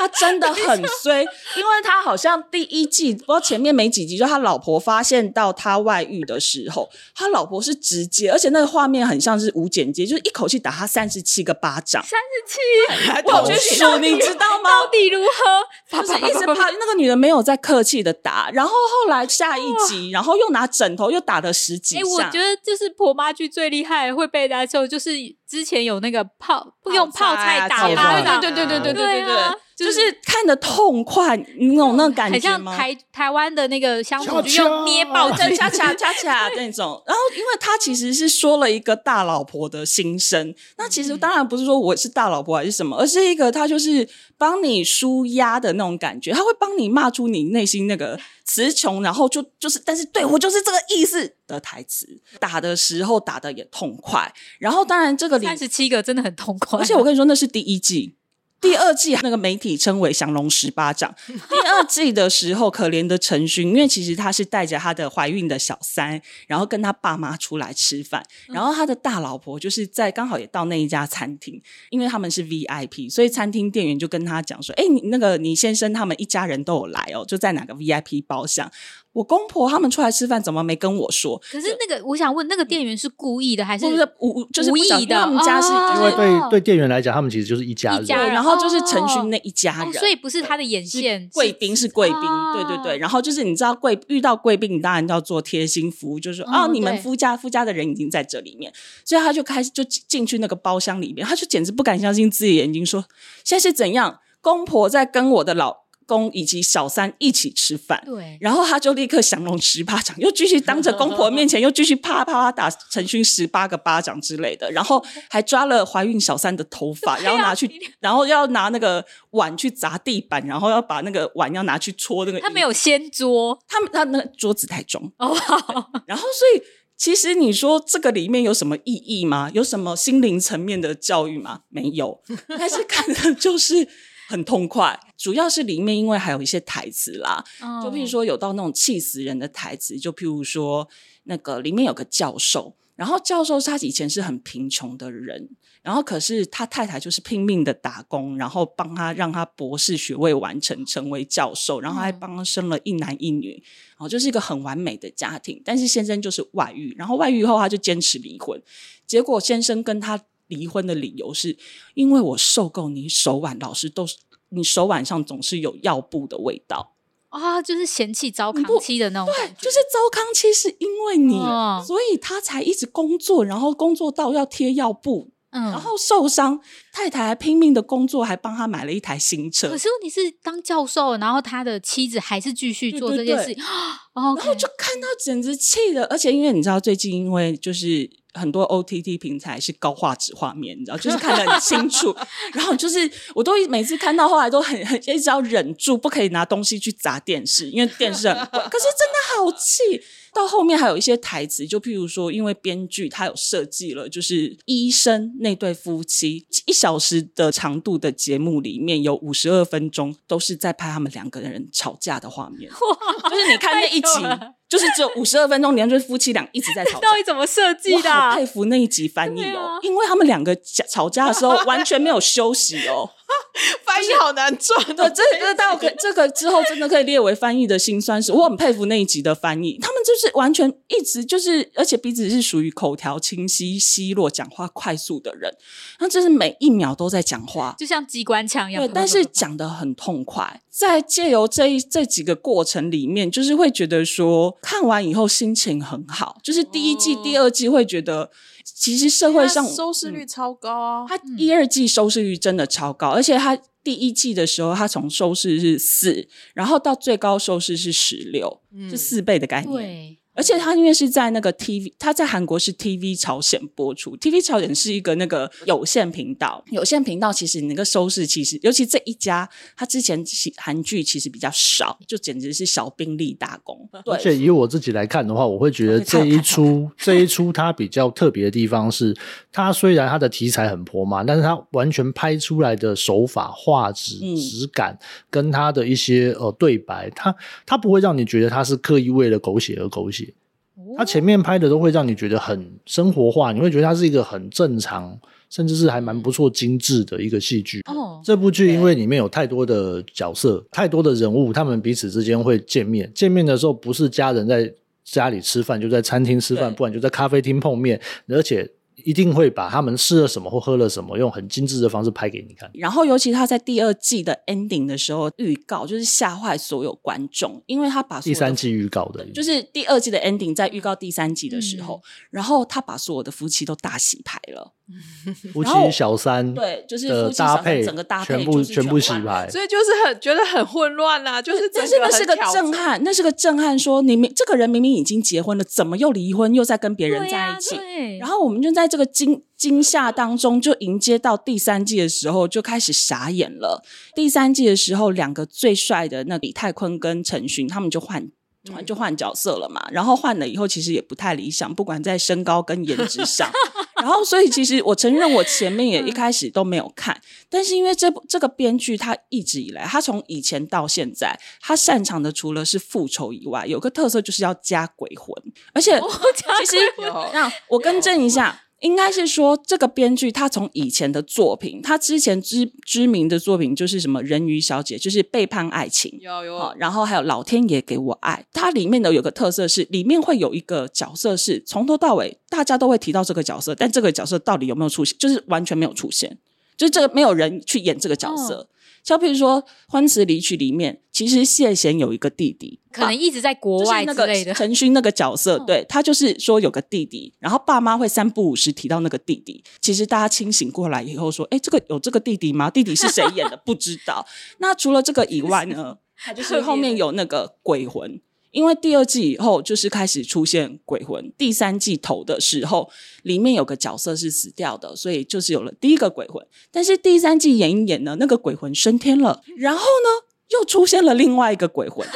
他真的很衰，*laughs* 因为他好像第一季不知道前面没几集，就他老婆发现到他外遇的时候，他老婆是直接，而且那个画面很像是无剪接，就是一口气打他三十七个巴掌，三十七，我去数，你知道吗？到底如何？就是一直怕那个女人没有在客气的打，然后后来下一集，然后又拿枕头又打了十几下。我觉得就是婆妈剧最厉害，会被家受，就是之前有那个泡不用泡菜打，对对对对对对对对。就是看的痛快，你有那种感觉吗？台台湾的那个相处就用捏爆，恰恰恰恰那种。然后，因为他其实是说了一个大老婆的心声。*laughs* 那其实当然不是说我是大老婆还是什么，而是一个他就是帮你舒压的那种感觉。他会帮你骂出你内心那个词穷，然后就就是，但是对我就是这个意思的台词。打的时候打的也痛快。然后，当然这个三十七个真的很痛快。而且我跟你说，那是第一季。第二季那个媒体称为“降龙十八掌”。第二季的时候，可怜的陈勋，因为其实他是带着他的怀孕的小三，然后跟他爸妈出来吃饭，然后他的大老婆就是在刚好也到那一家餐厅，因为他们是 VIP，所以餐厅店员就跟他讲说：“哎，你那个你先生他们一家人都有来哦，就在哪个 VIP 包厢。”我公婆他们出来吃饭，怎么没跟我说？可是那个，我想问，那个店员是故意的还是无就是无意的？他们家是因为对对店员来讲，他们其实就是一家人，然后就是陈勋那一家人，所以不是他的眼线。贵宾是贵宾，对对对。然后就是你知道贵遇到贵宾，你当然要做贴心服务，就是说哦，你们夫家夫家的人已经在这里面，所以他就开始就进去那个包厢里面，他就简直不敢相信自己眼睛，说现在是怎样？公婆在跟我的老。公以及小三一起吃饭，对，然后他就立刻降龙十八掌，又继续当着公婆面前 *laughs* 又继续啪啪啪打陈勋十八个巴掌之类的，然后还抓了怀孕小三的头发，然后拿去，然后要拿那个碗去砸地板，然后要把那个碗要拿去戳那个。他没有掀桌，他们他那桌子太重哦。然后所以其实你说这个里面有什么意义吗？有什么心灵层面的教育吗？没有，*laughs* 但是看的就是。很痛快，主要是里面因为还有一些台词啦，就譬如说有到那种气死人的台词，就譬如说那个里面有个教授。然后教授他以前是很贫穷的人，然后可是他太太就是拼命的打工，然后帮他让他博士学位完成，成为教授，然后还帮他生了一男一女，然后就是一个很完美的家庭。但是先生就是外遇，然后外遇后他就坚持离婚，结果先生跟他离婚的理由是因为我受够你手腕，老是都是你手腕上总是有药布的味道。啊，就是嫌弃糟糠妻的那种，对，就是糟糠妻是因为你，所以他才一直工作，然后工作到要贴药布，嗯，然后受伤，太太还拼命的工作，还帮他买了一台新车。可是问题是，当教授，然后他的妻子还是继续做这件事，然后就看到简直气的，而且因为你知道，最近因为就是。很多 OTT 平台是高画质画面，你知道，就是看得很清楚。*laughs* 然后就是，我都每次看到后来都很很一直要忍住，不可以拿东西去砸电视，因为电视很贵。*laughs* 可是真的好气。到后面还有一些台词，就譬如说，因为编剧他有设计了，就是医生那对夫妻一小时的长度的节目里面有五十二分钟都是在拍他们两个人吵架的画面。*laughs* 就是你看那一集，就是只有五十二分钟，连对夫妻俩一直在吵架。*laughs* 到底怎么设计的？佩服那一集翻译哦，因为他们两个吵架的时候 *laughs* 完全没有休息哦。*laughs* 翻译好难赚的，这这到可这个之后真的可以列为翻译的辛酸史。我很佩服那一集的翻译，他们就是完全一直就是，而且彼此是属于口条清晰、奚落、讲话快速的人，那就是每一秒都在讲话，*laughs* 就像机关枪一样。对，但是讲的很痛快，在借由这一这几个过程里面，就是会觉得说看完以后心情很好，就是第一季、第二季会觉得。其实社会上收视率超高啊，它一二季收视率真的超高，而且它第一季的时候，它从收视是四，然后到最高收视是十六，是四倍的概念。对。而且它因为是在那个 TV，它在韩国是 TV 朝鲜播出，TV 朝鲜是一个那个有线频道，有线频道其实你那个收视其实，尤其这一家，它之前韩剧其实比较少，就简直是小兵立大功。*laughs* 而且以我自己来看的话，我会觉得这一出这一出它比较特别的地方是，它虽然它的题材很婆妈，但是它完全拍出来的手法、画质、质感跟它的一些呃对白，它它不会让你觉得它是刻意为了狗血而狗血。他前面拍的都会让你觉得很生活化，你会觉得它是一个很正常，甚至是还蛮不错、精致的一个戏剧。哦，这部剧因为里面有太多的角色、太多的人物，他们彼此之间会见面。见面的时候不是家人在家里吃饭，就在餐厅吃饭，不然就在咖啡厅碰面，而且。一定会把他们吃了什么或喝了什么，用很精致的方式拍给你看。然后，尤其他在第二季的 ending 的时候，预告就是吓坏所有观众，因为他把第三季预告的，就是第二季的 ending 在预告第三季的时候，然后他把所有的夫妻都大洗牌了。*laughs* 夫妻小三对，就是搭配整个搭配全部全部洗牌，所以就是很觉得很混乱呐。就是，但是那是个震撼，那是个震撼。说你明这个人明明已经结婚了，怎么又离婚，又在跟别人在一起？然后我们就在这个惊惊吓当中，就迎接到第三季的时候，就开始傻眼了。第三季的时候，两个最帅的那李泰坤跟陈勋，他们就换。换就换角色了嘛，然后换了以后其实也不太理想，不管在身高跟颜值上。*laughs* 然后所以其实我承认我前面也一开始都没有看，但是因为这部这个编剧他一直以来，他从以前到现在，他擅长的除了是复仇以外，有个特色就是要加鬼魂，而且其实让我更正一下。应该是说，这个编剧他从以前的作品，他之前知知名的作品就是什么人鱼小姐，就是背叛爱情，有有，然后还有老天爷给我爱，它里面的有个特色是，里面会有一个角色是从头到尾大家都会提到这个角色，但这个角色到底有没有出现，就是完全没有出现，就是这个没有人去演这个角色。就比如说《欢词离曲》里面，其实谢贤有一个弟弟，可能一直在国外之类的。陈勋那个角色，对他就是说有个弟弟，然后爸妈会三不五时提到那个弟弟。其实大家清醒过来以后说：“哎，这个有这个弟弟吗？弟弟是谁演的？*laughs* 不知道。”那除了这个以外呢？*laughs* 他就是后面有那个鬼魂。因为第二季以后就是开始出现鬼魂，第三季头的时候里面有个角色是死掉的，所以就是有了第一个鬼魂。但是第三季演一演呢，那个鬼魂升天了，然后呢又出现了另外一个鬼魂。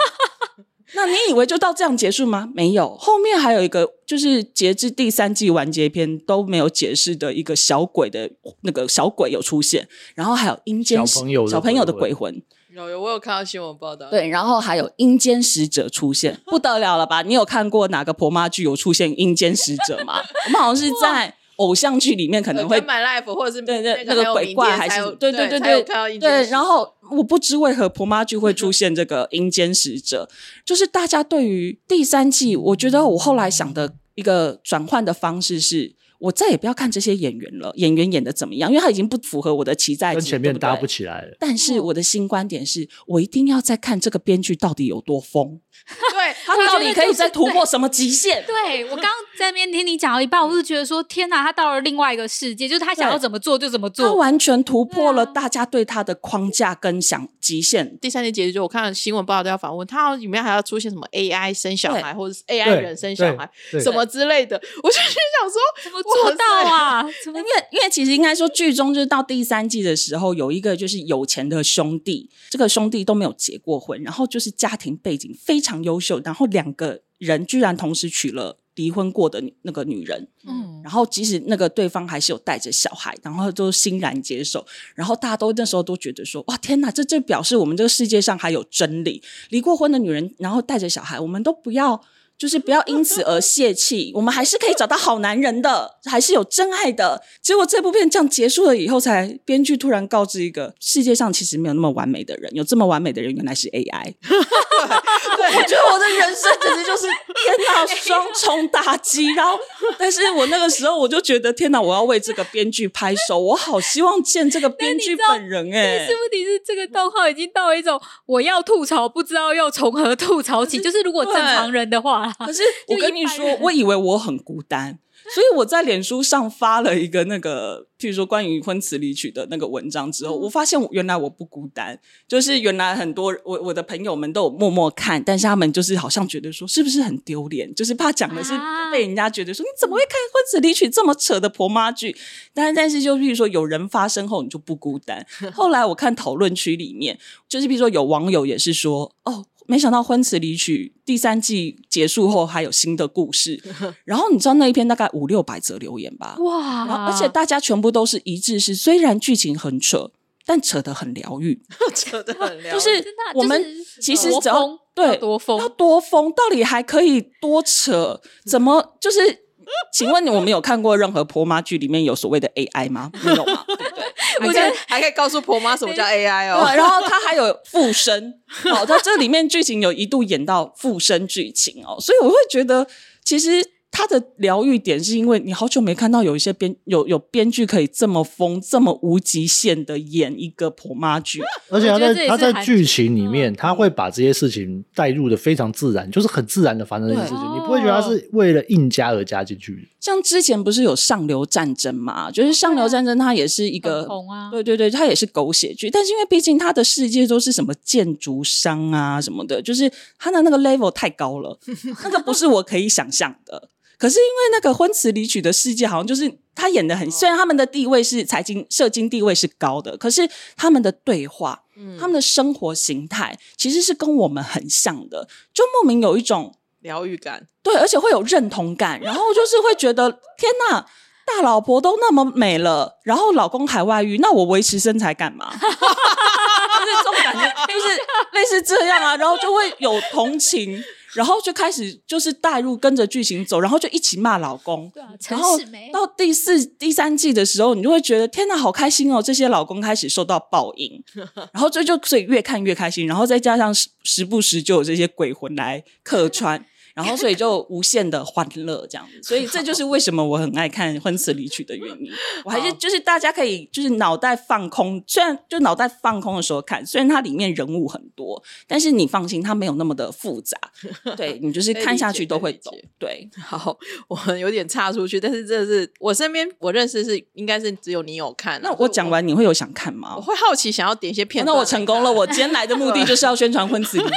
那你以为就到这样结束吗？没有，后面还有一个就是截至第三季完结篇都没有解释的一个小鬼的那个小鬼有出现，然后还有阴间小朋友小朋友的鬼魂。有有，我有看到新闻报道。对，然后还有阴间使者出现，不得了了吧？你有看过哪个婆妈剧有出现阴间使者吗？我们好像是在偶像剧里面可能会买 life 或者是对对那个鬼怪还是对对对对对，然后我不知为何婆妈剧会出现这个阴间使者，就是大家对于第三季，我觉得我后来想的一个转换的方式是。我再也不要看这些演员了，演员演的怎么样？因为他已经不符合我的期待值，跟前面搭不起来了。但是我的新观点是，我一定要再看这个编剧到底有多疯。*laughs* 对他到底可以再突破什么极限？对我刚在那边听你讲到一半，我就觉得说，天哪，他到了另外一个世界，就是他想要怎么做就怎么做，他完全突破了大家对他的框架跟想极限。第三集结局，我看新闻报道都要访问他，里面还要出现什么 AI 生小孩，或者是 AI 人生小孩，什么之类的。我就心想说，怎么做到啊？*laughs* *laughs* 因为因为其实应该说，剧中就是到第三季的时候，有一个就是有钱的兄弟，这个兄弟都没有结过婚，然后就是家庭背景非常优秀，然后两个人居然同时娶了离婚过的那个女人，嗯，然后即使那个对方还是有带着小孩，然后都欣然接受，然后大家都那时候都觉得说，哇，天哪，这这表示我们这个世界上还有真理，离过婚的女人然后带着小孩，我们都不要。就是不要因此而泄气，我们还是可以找到好男人的，还是有真爱的。结果这部片这样结束了以后，才编剧突然告知一个世界上其实没有那么完美的人，有这么完美的人原来是 AI。*laughs* 对，我觉得我的人生简直就是天哪，双 *laughs* 重打击。然后，但是我那个时候我就觉得天哪，我要为这个编剧拍手，我好希望见这个编剧本人哎。是问题是这个逗号已经到了一种我要吐槽，不知道要从何吐槽起。*laughs* 就是如果正常人的话。可是 *laughs* 我跟你说，我以为我很孤单。所以我在脸书上发了一个那个，譬如说关于婚词离曲的那个文章之后，我发现原来我不孤单，就是原来很多我我的朋友们都有默默看，但是他们就是好像觉得说是不是很丢脸，就是怕讲的是被人家觉得说你怎么会看婚词离曲这么扯的婆妈剧？但但是就譬如说有人发生后，你就不孤单。*laughs* 后来我看讨论区里面，就是譬如说有网友也是说哦。没想到《婚词离曲》第三季结束后还有新的故事，*laughs* 然后你知道那一篇大概五六百则留言吧？哇！然后而且大家全部都是一致，是虽然剧情很扯，但扯得很疗愈，*laughs* 扯得很 *laughs* 疗愈。就是我们其实只要对多疯要多疯，到底还可以多扯？怎么就是？请问你，我们有看过任何婆妈剧里面有所谓的 AI 吗？*laughs* 没有吗？对不对？我觉得还可以告诉婆妈什么叫 AI 哦。然后它还有附身，*laughs* 哦，它这里面剧情有一度演到附身剧情哦，所以我会觉得其实。他的疗愈点是因为你好久没看到有一些编有有编剧可以这么疯这么无极限的演一个婆妈剧，*laughs* 而且他在他在剧情里面他会把这些事情带入的非常自然，就是很自然的发生这些事情，你不会觉得他是为了硬加而加进去。像之前不是有上流战争嘛，就是上流战争它也是一个，对对对，它也是狗血剧，但是因为毕竟它的世界都是什么建筑商啊什么的，就是它的那个 level 太高了，那个不是我可以想象的。可是因为那个婚词离曲的世界，好像就是他演的很，虽然他们的地位是财经社经地位是高的，可是他们的对话，他们的生活形态其实是跟我们很像的，就莫名有一种疗愈感，对，而且会有认同感，然后就是会觉得天哪，大老婆都那么美了，然后老公还外遇，那我维持身材干嘛？*laughs* 就是这种感觉，就是类似这样啊，然后就会有同情。然后就开始就是带入跟着剧情走，然后就一起骂老公。对啊，然后到第四、第三季的时候，你就会觉得天哪，好开心哦！这些老公开始受到报应，*laughs* 然后这就所以越看越开心。然后再加上时时不时就有这些鬼魂来客串。然后，所以就无限的欢乐这样子，所以这就是为什么我很爱看《婚词离曲》的原因。*laughs* 我还是就是大家可以就是脑袋放空，虽然就脑袋放空的时候看，虽然它里面人物很多，但是你放心，它没有那么的复杂。*laughs* 对你就是看下去都会懂。对，*laughs* 好，我有点岔出去，但是这是我身边我认识是应该是只有你有看。那我讲完你会有想看吗？我会好奇想要点一些片段。那我成功了，我今天来的目的就是要宣传《婚词离曲》。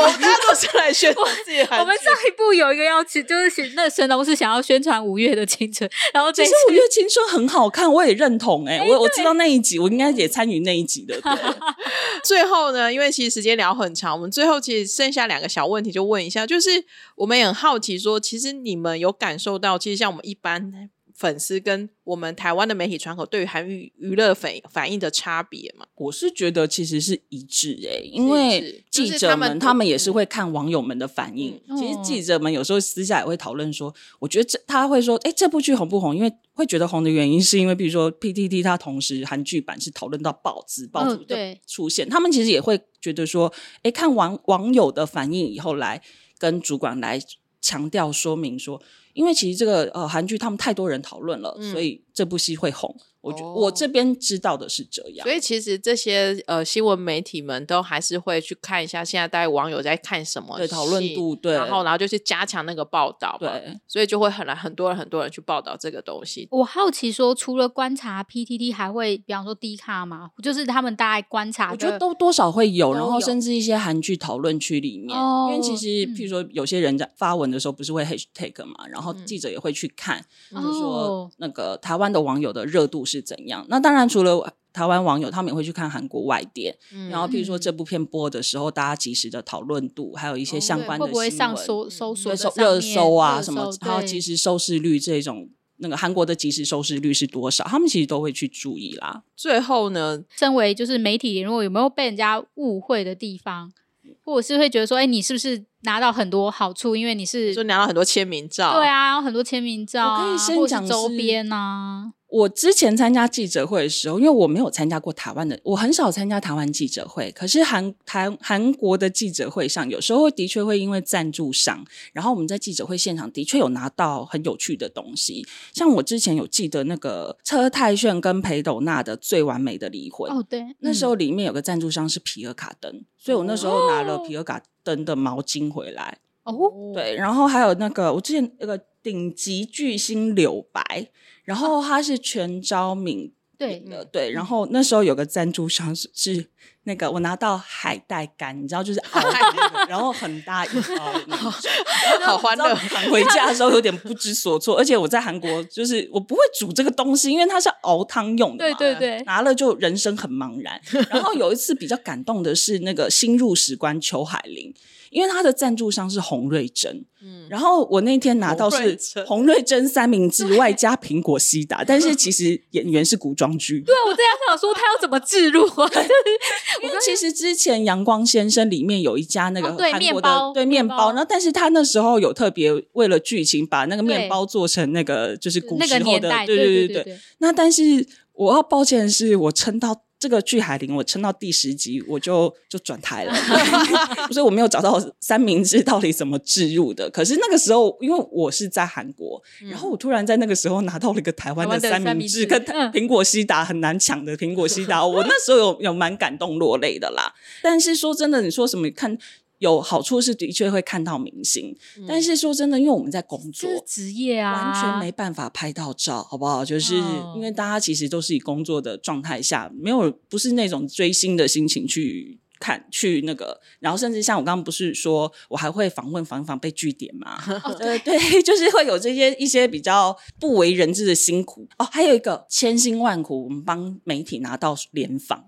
我们大家都是来宣传自己我们。上一部有一个要去，就是那神龙是想要宣传五月的青春，*laughs* 然后其实五月青春很好看，我也认同哎，我我知道那一集，我应该也参与那一集的。*laughs* 最后呢，因为其实时间聊很长，我们最后其实剩下两个小问题，就问一下，就是我们也很好奇说，其实你们有感受到，其实像我们一般。粉丝跟我们台湾的媒体窗口对于韩娱娱乐反反应的差别嘛？我是觉得其实是一致诶，因为记者们他们也是会看网友们的反应。其实记者们有时候私下也会讨论说，我觉得这他会说，哎，这部剧红不红？因为会觉得红的原因是因为，比如说 PTT 它同时韩剧版是讨论到报纸报纸的出现，他们其实也会觉得说，哎，看网网友的反应以后来跟主管来强调说明说。因为其实这个呃韩剧他们太多人讨论了，所以这部戏会红。我觉我这边知道的是这样，所以其实这些呃新闻媒体们都还是会去看一下现在大家网友在看什么，对讨论度，对，然后然后就去加强那个报道，对，所以就会很来很多人很多人去报道这个东西。我好奇说，除了观察 PTT，还会比方说 D 卡吗？就是他们大概观察，我觉得都多少会有，然后甚至一些韩剧讨论区里面，因为其实譬如说有些人在发文的时候不是会 hashtag 嘛，然后记者也会去看，就是说那个台湾的网友的热度是怎样，那当当然，除了台湾网友，他们也会去看韩国外电。然后，譬如说这部片播的时候，大家及时的讨论度，还有一些相关的新闻，上搜搜索热搜啊什么，然后及时收视率这种，那个韩国的即时收视率是多少？他们其实都会去注意啦。最后呢，身为就是媒体联络，有没有被人家误会的地方，或者是会觉得说，哎，你是不是拿到很多好处？因为你是就拿到很多签名照，对啊，很多签名照，可以先讲周边啊。我之前参加记者会的时候，因为我没有参加过台湾的，我很少参加台湾记者会。可是韩台韩国的记者会上，有时候的确会因为赞助商，然后我们在记者会现场的确有拿到很有趣的东西。像我之前有记得那个车太铉跟裴斗娜的最完美的离婚哦，对，那时候里面有个赞助商是皮尔卡登，所以我那时候拿了皮尔卡登的毛巾回来哦，对，然后还有那个我之前那个顶级巨星柳白。然后他是全昭敏对的对，然后那时候有个赞助商是是那个我拿到海带干，你知道就是 *laughs* 熬然后很大一包，*laughs* 好欢乐。回家的时候有点不知所措，而且我在韩国就是我不会煮这个东西，因为它是熬汤用的嘛。对对对，拿了就人生很茫然。然后有一次比较感动的是那个新入史官邱海玲。因为他的赞助商是洪瑞珍，嗯，然后我那天拿到是洪瑞珍三明治外加苹果西达，但是其实演员是古装剧。对啊，我这样想说他要怎么置入啊？*laughs* *laughs* 因为其实之前《阳光先生》里面有一家那个韩国的对面包，然后但是他那时候有特别为了剧情把那个面包做成那个就是古时候的，对对对对。那但是我要抱歉的是，我撑到。这个巨海林，我撑到第十集我就就转台了，*laughs* 所以我没有找到三明治到底怎么置入的。可是那个时候，因为我是在韩国，然后我突然在那个时候拿到了一个台湾的三明治，跟苹果西达很难抢的苹果西达，我那时候有有蛮感动落泪的啦。但是说真的，你说什么看？有好处是的确会看到明星，但是说真的，因为我们在工作职业啊，完全没办法拍到照，好不好？就是因为大家其实都是以工作的状态下，没有不是那种追星的心情去看去那个，然后甚至像我刚刚不是说我还会访问访访被据点嘛？*laughs* 呃，对，*laughs* 就是会有这些一些比较不为人知的辛苦哦。还有一个千辛万苦，我们帮媒体拿到联访。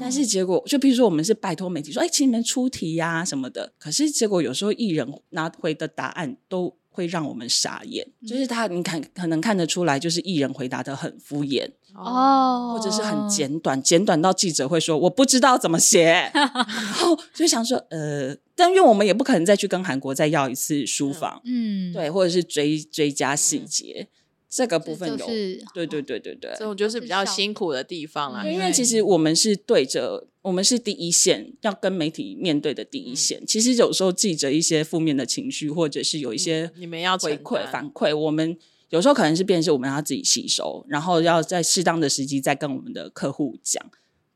但是结果，就比如说我们是拜托媒体说，哎，请你们出题呀什么的。可是结果有时候艺人拿回的答案都会让我们傻眼，就是他你看可能看得出来，就是艺人回答的很敷衍哦，或者是很简短，简短到记者会说我不知道怎么写，*laughs* 然后就想说，呃，但因为我们也不可能再去跟韩国再要一次书房，嗯，对，或者是追追加细节。这个部分有，对对对对对，这种就是比较辛苦的地方啊。因为其实我们是对着，我们是第一线，要跟媒体面对的第一线。其实有时候记着一些负面的情绪，或者是有一些你们要回馈反馈，我们有时候可能是变是我们要自己吸收，然后要在适当的时机再跟我们的客户讲。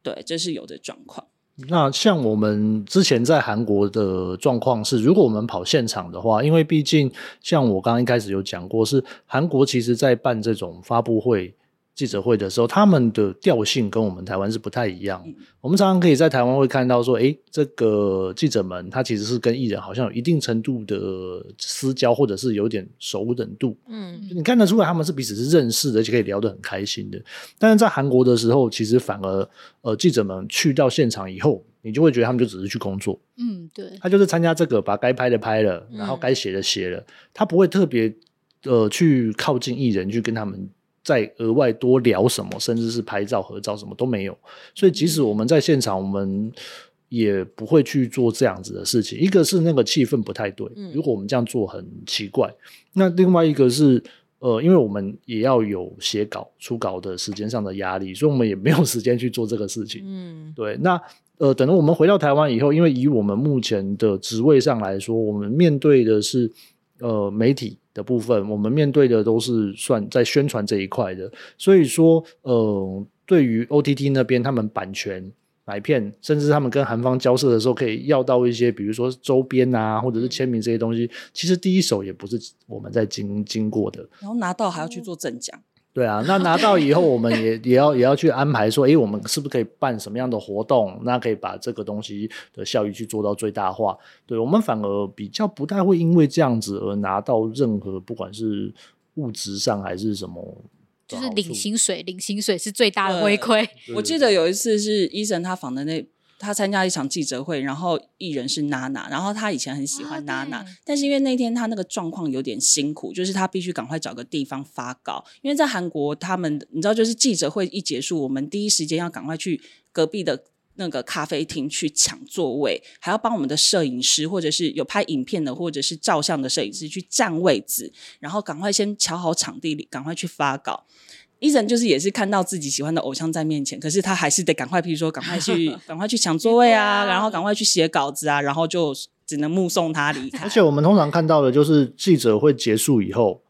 对，这是有的状况。那像我们之前在韩国的状况是，如果我们跑现场的话，因为毕竟像我刚刚一开始有讲过，是韩国其实在办这种发布会。记者会的时候，他们的调性跟我们台湾是不太一样。我们常常可以在台湾会看到说，哎，这个记者们他其实是跟艺人好像有一定程度的私交，或者是有点熟人度。嗯，你看得出来他们是彼此是认识的，而且可以聊得很开心的。但是在韩国的时候，其实反而呃，记者们去到现场以后，你就会觉得他们就只是去工作。嗯，对，他就是参加这个，把该拍的拍了，然后该写的写了，他不会特别。呃去靠近艺人，去跟他们再额外多聊什么，甚至是拍照、合照什么都没有。所以即使我们在现场，我们也不会去做这样子的事情。一个是那个气氛不太对，如果我们这样做很奇怪。那另外一个是。呃，因为我们也要有写稿、出稿的时间上的压力，所以我们也没有时间去做这个事情。嗯，对。那呃，等到我们回到台湾以后，因为以我们目前的职位上来说，我们面对的是呃媒体的部分，我们面对的都是算在宣传这一块的，所以说呃，对于 OTT 那边，他们版权。买片，甚至他们跟韩方交涉的时候，可以要到一些，比如说周边啊，或者是签名这些东西。其实第一手也不是我们在经经过的，然后拿到还要去做正奖。对啊，那拿到以后，我们也也要也要去安排说，哎，我们是不是可以办什么样的活动？那可以把这个东西的效益去做到最大化。对我们反而比较不太会因为这样子而拿到任何，不管是物质上还是什么。就是领薪水，领薪水是最大的回馈。我记得有一次是医生他访的那，他参加一场记者会，然后艺人是娜娜，然后他以前很喜欢娜娜，但是因为那天他那个状况有点辛苦，就是他必须赶快找个地方发稿，因为在韩国他们你知道，就是记者会一结束，我们第一时间要赶快去隔壁的。那个咖啡厅去抢座位，还要帮我们的摄影师，或者是有拍影片的，或者是照相的摄影师去占位置，然后赶快先瞧好场地里，赶快去发稿。伊人就是也是看到自己喜欢的偶像在面前，可是他还是得赶快，譬如说赶快去，*laughs* 赶快去抢座位啊，然后赶快去写稿子啊，然后就只能目送他离开。而且我们通常看到的就是记者会结束以后。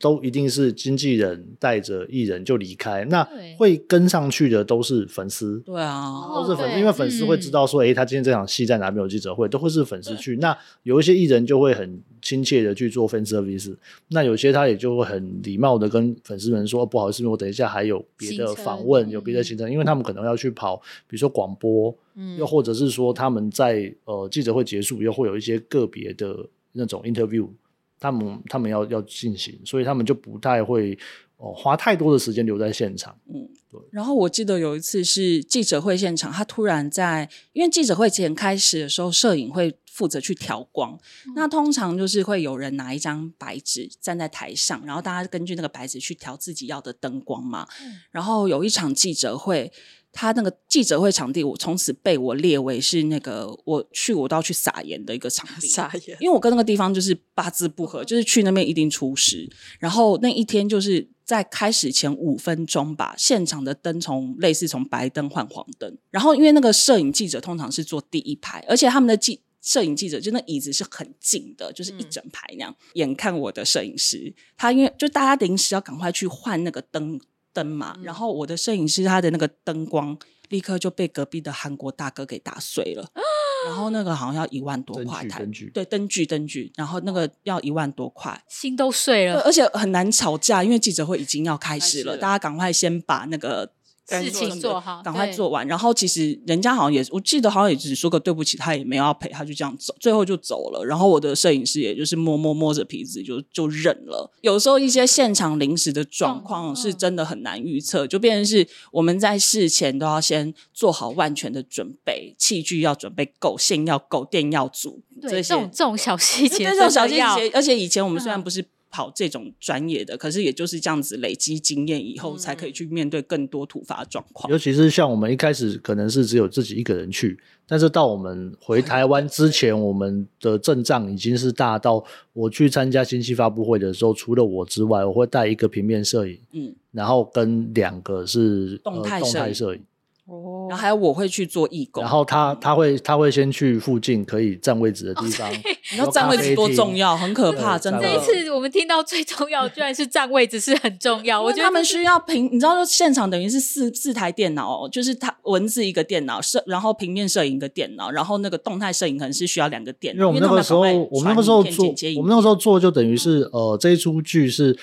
都一定是经纪人带着艺人就离开，那会跟上去的都是粉丝。对啊，都是粉丝，因为粉丝会知道说，哎，他今天这场戏在哪边有记者会，都会是粉丝去。那有一些艺人就会很亲切的去做 fan service，那有些他也就会很礼貌的跟粉丝们说，不好意思，我等一下还有别的访问，有别的行程，因为他们可能要去跑，比如说广播，嗯，又或者是说他们在呃记者会结束又会有一些个别的那种 interview。他们他们要要进行，所以他们就不太会哦花太多的时间留在现场。嗯，对。然后我记得有一次是记者会现场，他突然在，因为记者会前开始的时候，摄影会负责去调光。那通常就是会有人拿一张白纸站在台上，然后大家根据那个白纸去调自己要的灯光嘛。然后有一场记者会。他那个记者会场地，我从此被我列为是那个我去我都要去撒盐的一个场地，撒盐，因为我跟那个地方就是八字不合，就是去那边一定出事。然后那一天就是在开始前五分钟吧，现场的灯从类似从白灯换黄灯，然后因为那个摄影记者通常是坐第一排，而且他们的记摄影记者就那椅子是很近的，就是一整排那样。眼看我的摄影师，他因为就大家临时要赶快去换那个灯。灯嘛，然后我的摄影师他的那个灯光立刻就被隔壁的韩国大哥给打碎了，*gasps* 然后那个好像要一万多块台剧，对灯具灯具，然后那个要一万多块，心都碎了，而且很难吵架，因为记者会已经要开始了，大家赶快先把那个。事情做好，赶快做完。然后其实人家好像也，我记得好像也只说个对不起，他也没有要赔，他就这样走，最后就走了。然后我的摄影师也就是摸摸摸着鼻子就就忍了。有时候一些现场临时的状况是真的很难预测，就变成是我们在事前都要先做好万全的准备，器具要准备够，线要够，电要足。对，这种这种小细节，这种小细节。而且以前我们虽然不是。跑这种专业的，可是也就是这样子累积经验以后，才可以去面对更多突发状况。尤其是像我们一开始可能是只有自己一个人去，但是到我们回台湾之前，我们的阵仗已经是大到我去参加新期发布会的时候，除了我之外，我会带一个平面摄影，嗯，然后跟两个是动态摄影。哦，然后还有我会去做义工，然后他他会他会先去附近可以占位置的地方。你知道占位置多重要，很可怕，真的。这一次我们听到最重要，居然是占位置是很重要。我觉得他们需要平，你知道说现场等于是四四台电脑，就是他文字一个电脑摄，然后平面摄影一个电脑，然后那个动态摄影可能是需要两个电脑。因为我们那个时候，我们那个时候做，我们那个时候做就等于是呃这一出剧是。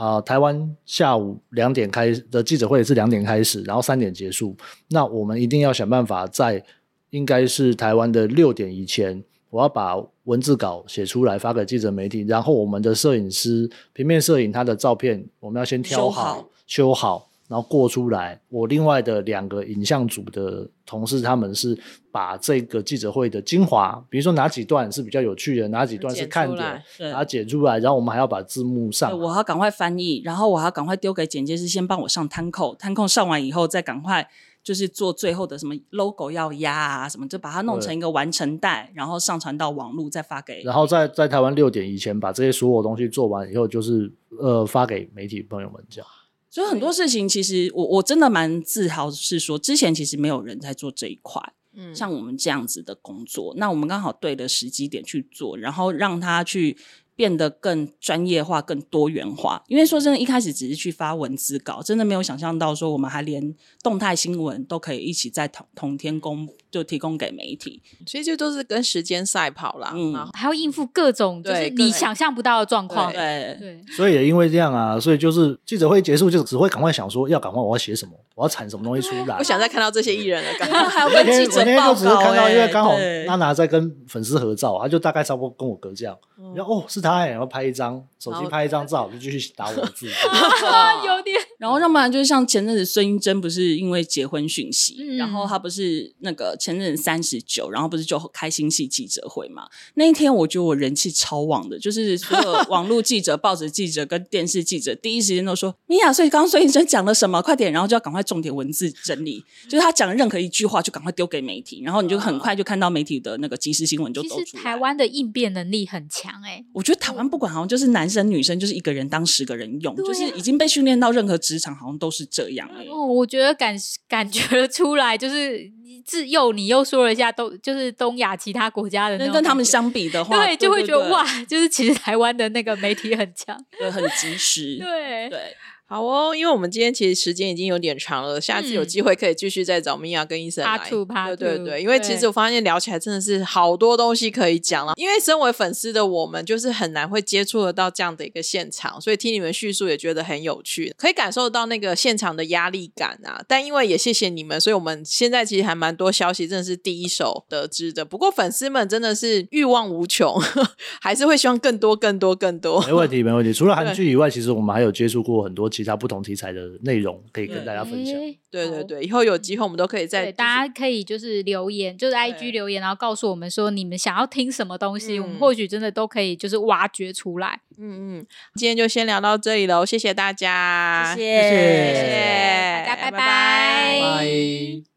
啊，台湾下午两点开的记者会是两点开始，然后三点结束。那我们一定要想办法在应该是台湾的六点以前，我要把文字稿写出来发给记者媒体。然后我们的摄影师平面摄影他的照片，我们要先挑好修好，然后过出来。我另外的两个影像组的同事，他们是把这个记者会的精华，比如说哪几段是比较有趣的，哪几段是看点，把它剪出来，然后我们还要把字幕上。我要赶快翻译，然后我还要赶快丢给剪接师，先帮我上摊扣，摊扣上完以后再赶快。就是做最后的什么 logo 要压啊，什么就把它弄成一个完成带，然后上传到网络，再发给。然后在在台湾六点以前把这些所有东西做完以后，就是呃发给媒体朋友们讲。所以很多事情其实我我真的蛮自豪，是说之前其实没有人在做这一块，嗯，像我们这样子的工作，那我们刚好对的时机点去做，然后让他去。变得更专业化、更多元化。因为说真的，一开始只是去发文字稿，真的没有想象到说我们还连动态新闻都可以一起在同同天公就提供给媒体。所以就都是跟时间赛跑啦，嗯，还要应付各种就是你想象不到的状况。对对。所以也因为这样啊，所以就是记者会结束就只会赶快想说要赶快我要写什么，我要产什么东西出来。不想再看到这些艺人了，刚刚 *laughs* 还要跟记者报告。我看到因为刚好娜娜在跟粉丝合照，他就大概差不多跟我隔这样，然后哦是他，然后拍一张。手机拍一张照就继续打我字，*laughs* *laughs* 有点。然后要不然就是像前阵子孙英珍不是因为结婚讯息，然后她不是那个前阵子三十九，然后不是就开心系记者会嘛？那一天我觉得我人气超旺的，就是所有 *laughs* 网络记者、报纸记者跟电视记者第一时间都说：“米娅，所以刚刚孙英珍讲了什么？快点！”然后就要赶快重点文字整理，就是他讲的任何一句话就赶快丢给媒体，然后你就很快就看到媒体的那个即时新闻就都出来。台湾的应变能力很强哎，我觉得台湾不管好像就是男生女生，就是一个人当十个人用，就是已经被训练到任何职场好像都是。这样哎，哦，我觉得感感觉出来，就是自幼你又说了一下，东就是东亚其他国家的那，跟他们相比的 *laughs* 话，对，就会觉得哇，就是其实台湾的那个媒体很强，对，很及时，*laughs* 对对。好哦，因为我们今天其实时间已经有点长了，下次有机会可以继续再找米娅跟医生来。对对对，因为其实我发现聊起来真的是好多东西可以讲了。因为身为粉丝的我们，就是很难会接触得到这样的一个现场，所以听你们叙述也觉得很有趣，可以感受到那个现场的压力感啊。但因为也谢谢你们，所以我们现在其实还蛮多消息真的是第一手得知的。不过粉丝们真的是欲望无穷，还是会希望更多、更多、更多。没问题，没问题。除了韩剧以外，其实我们还有接触过很多其他不同题材的内容，可以跟大家分享。对对对，以后有机会我们都可以在大家可以就是留言，就是 I G 留言，然后告诉我们说你们想要听什么东西，我们或许真的都可以就是挖掘出来。嗯嗯，今天就先聊到这里喽，谢谢大家，谢谢，大家拜。拜。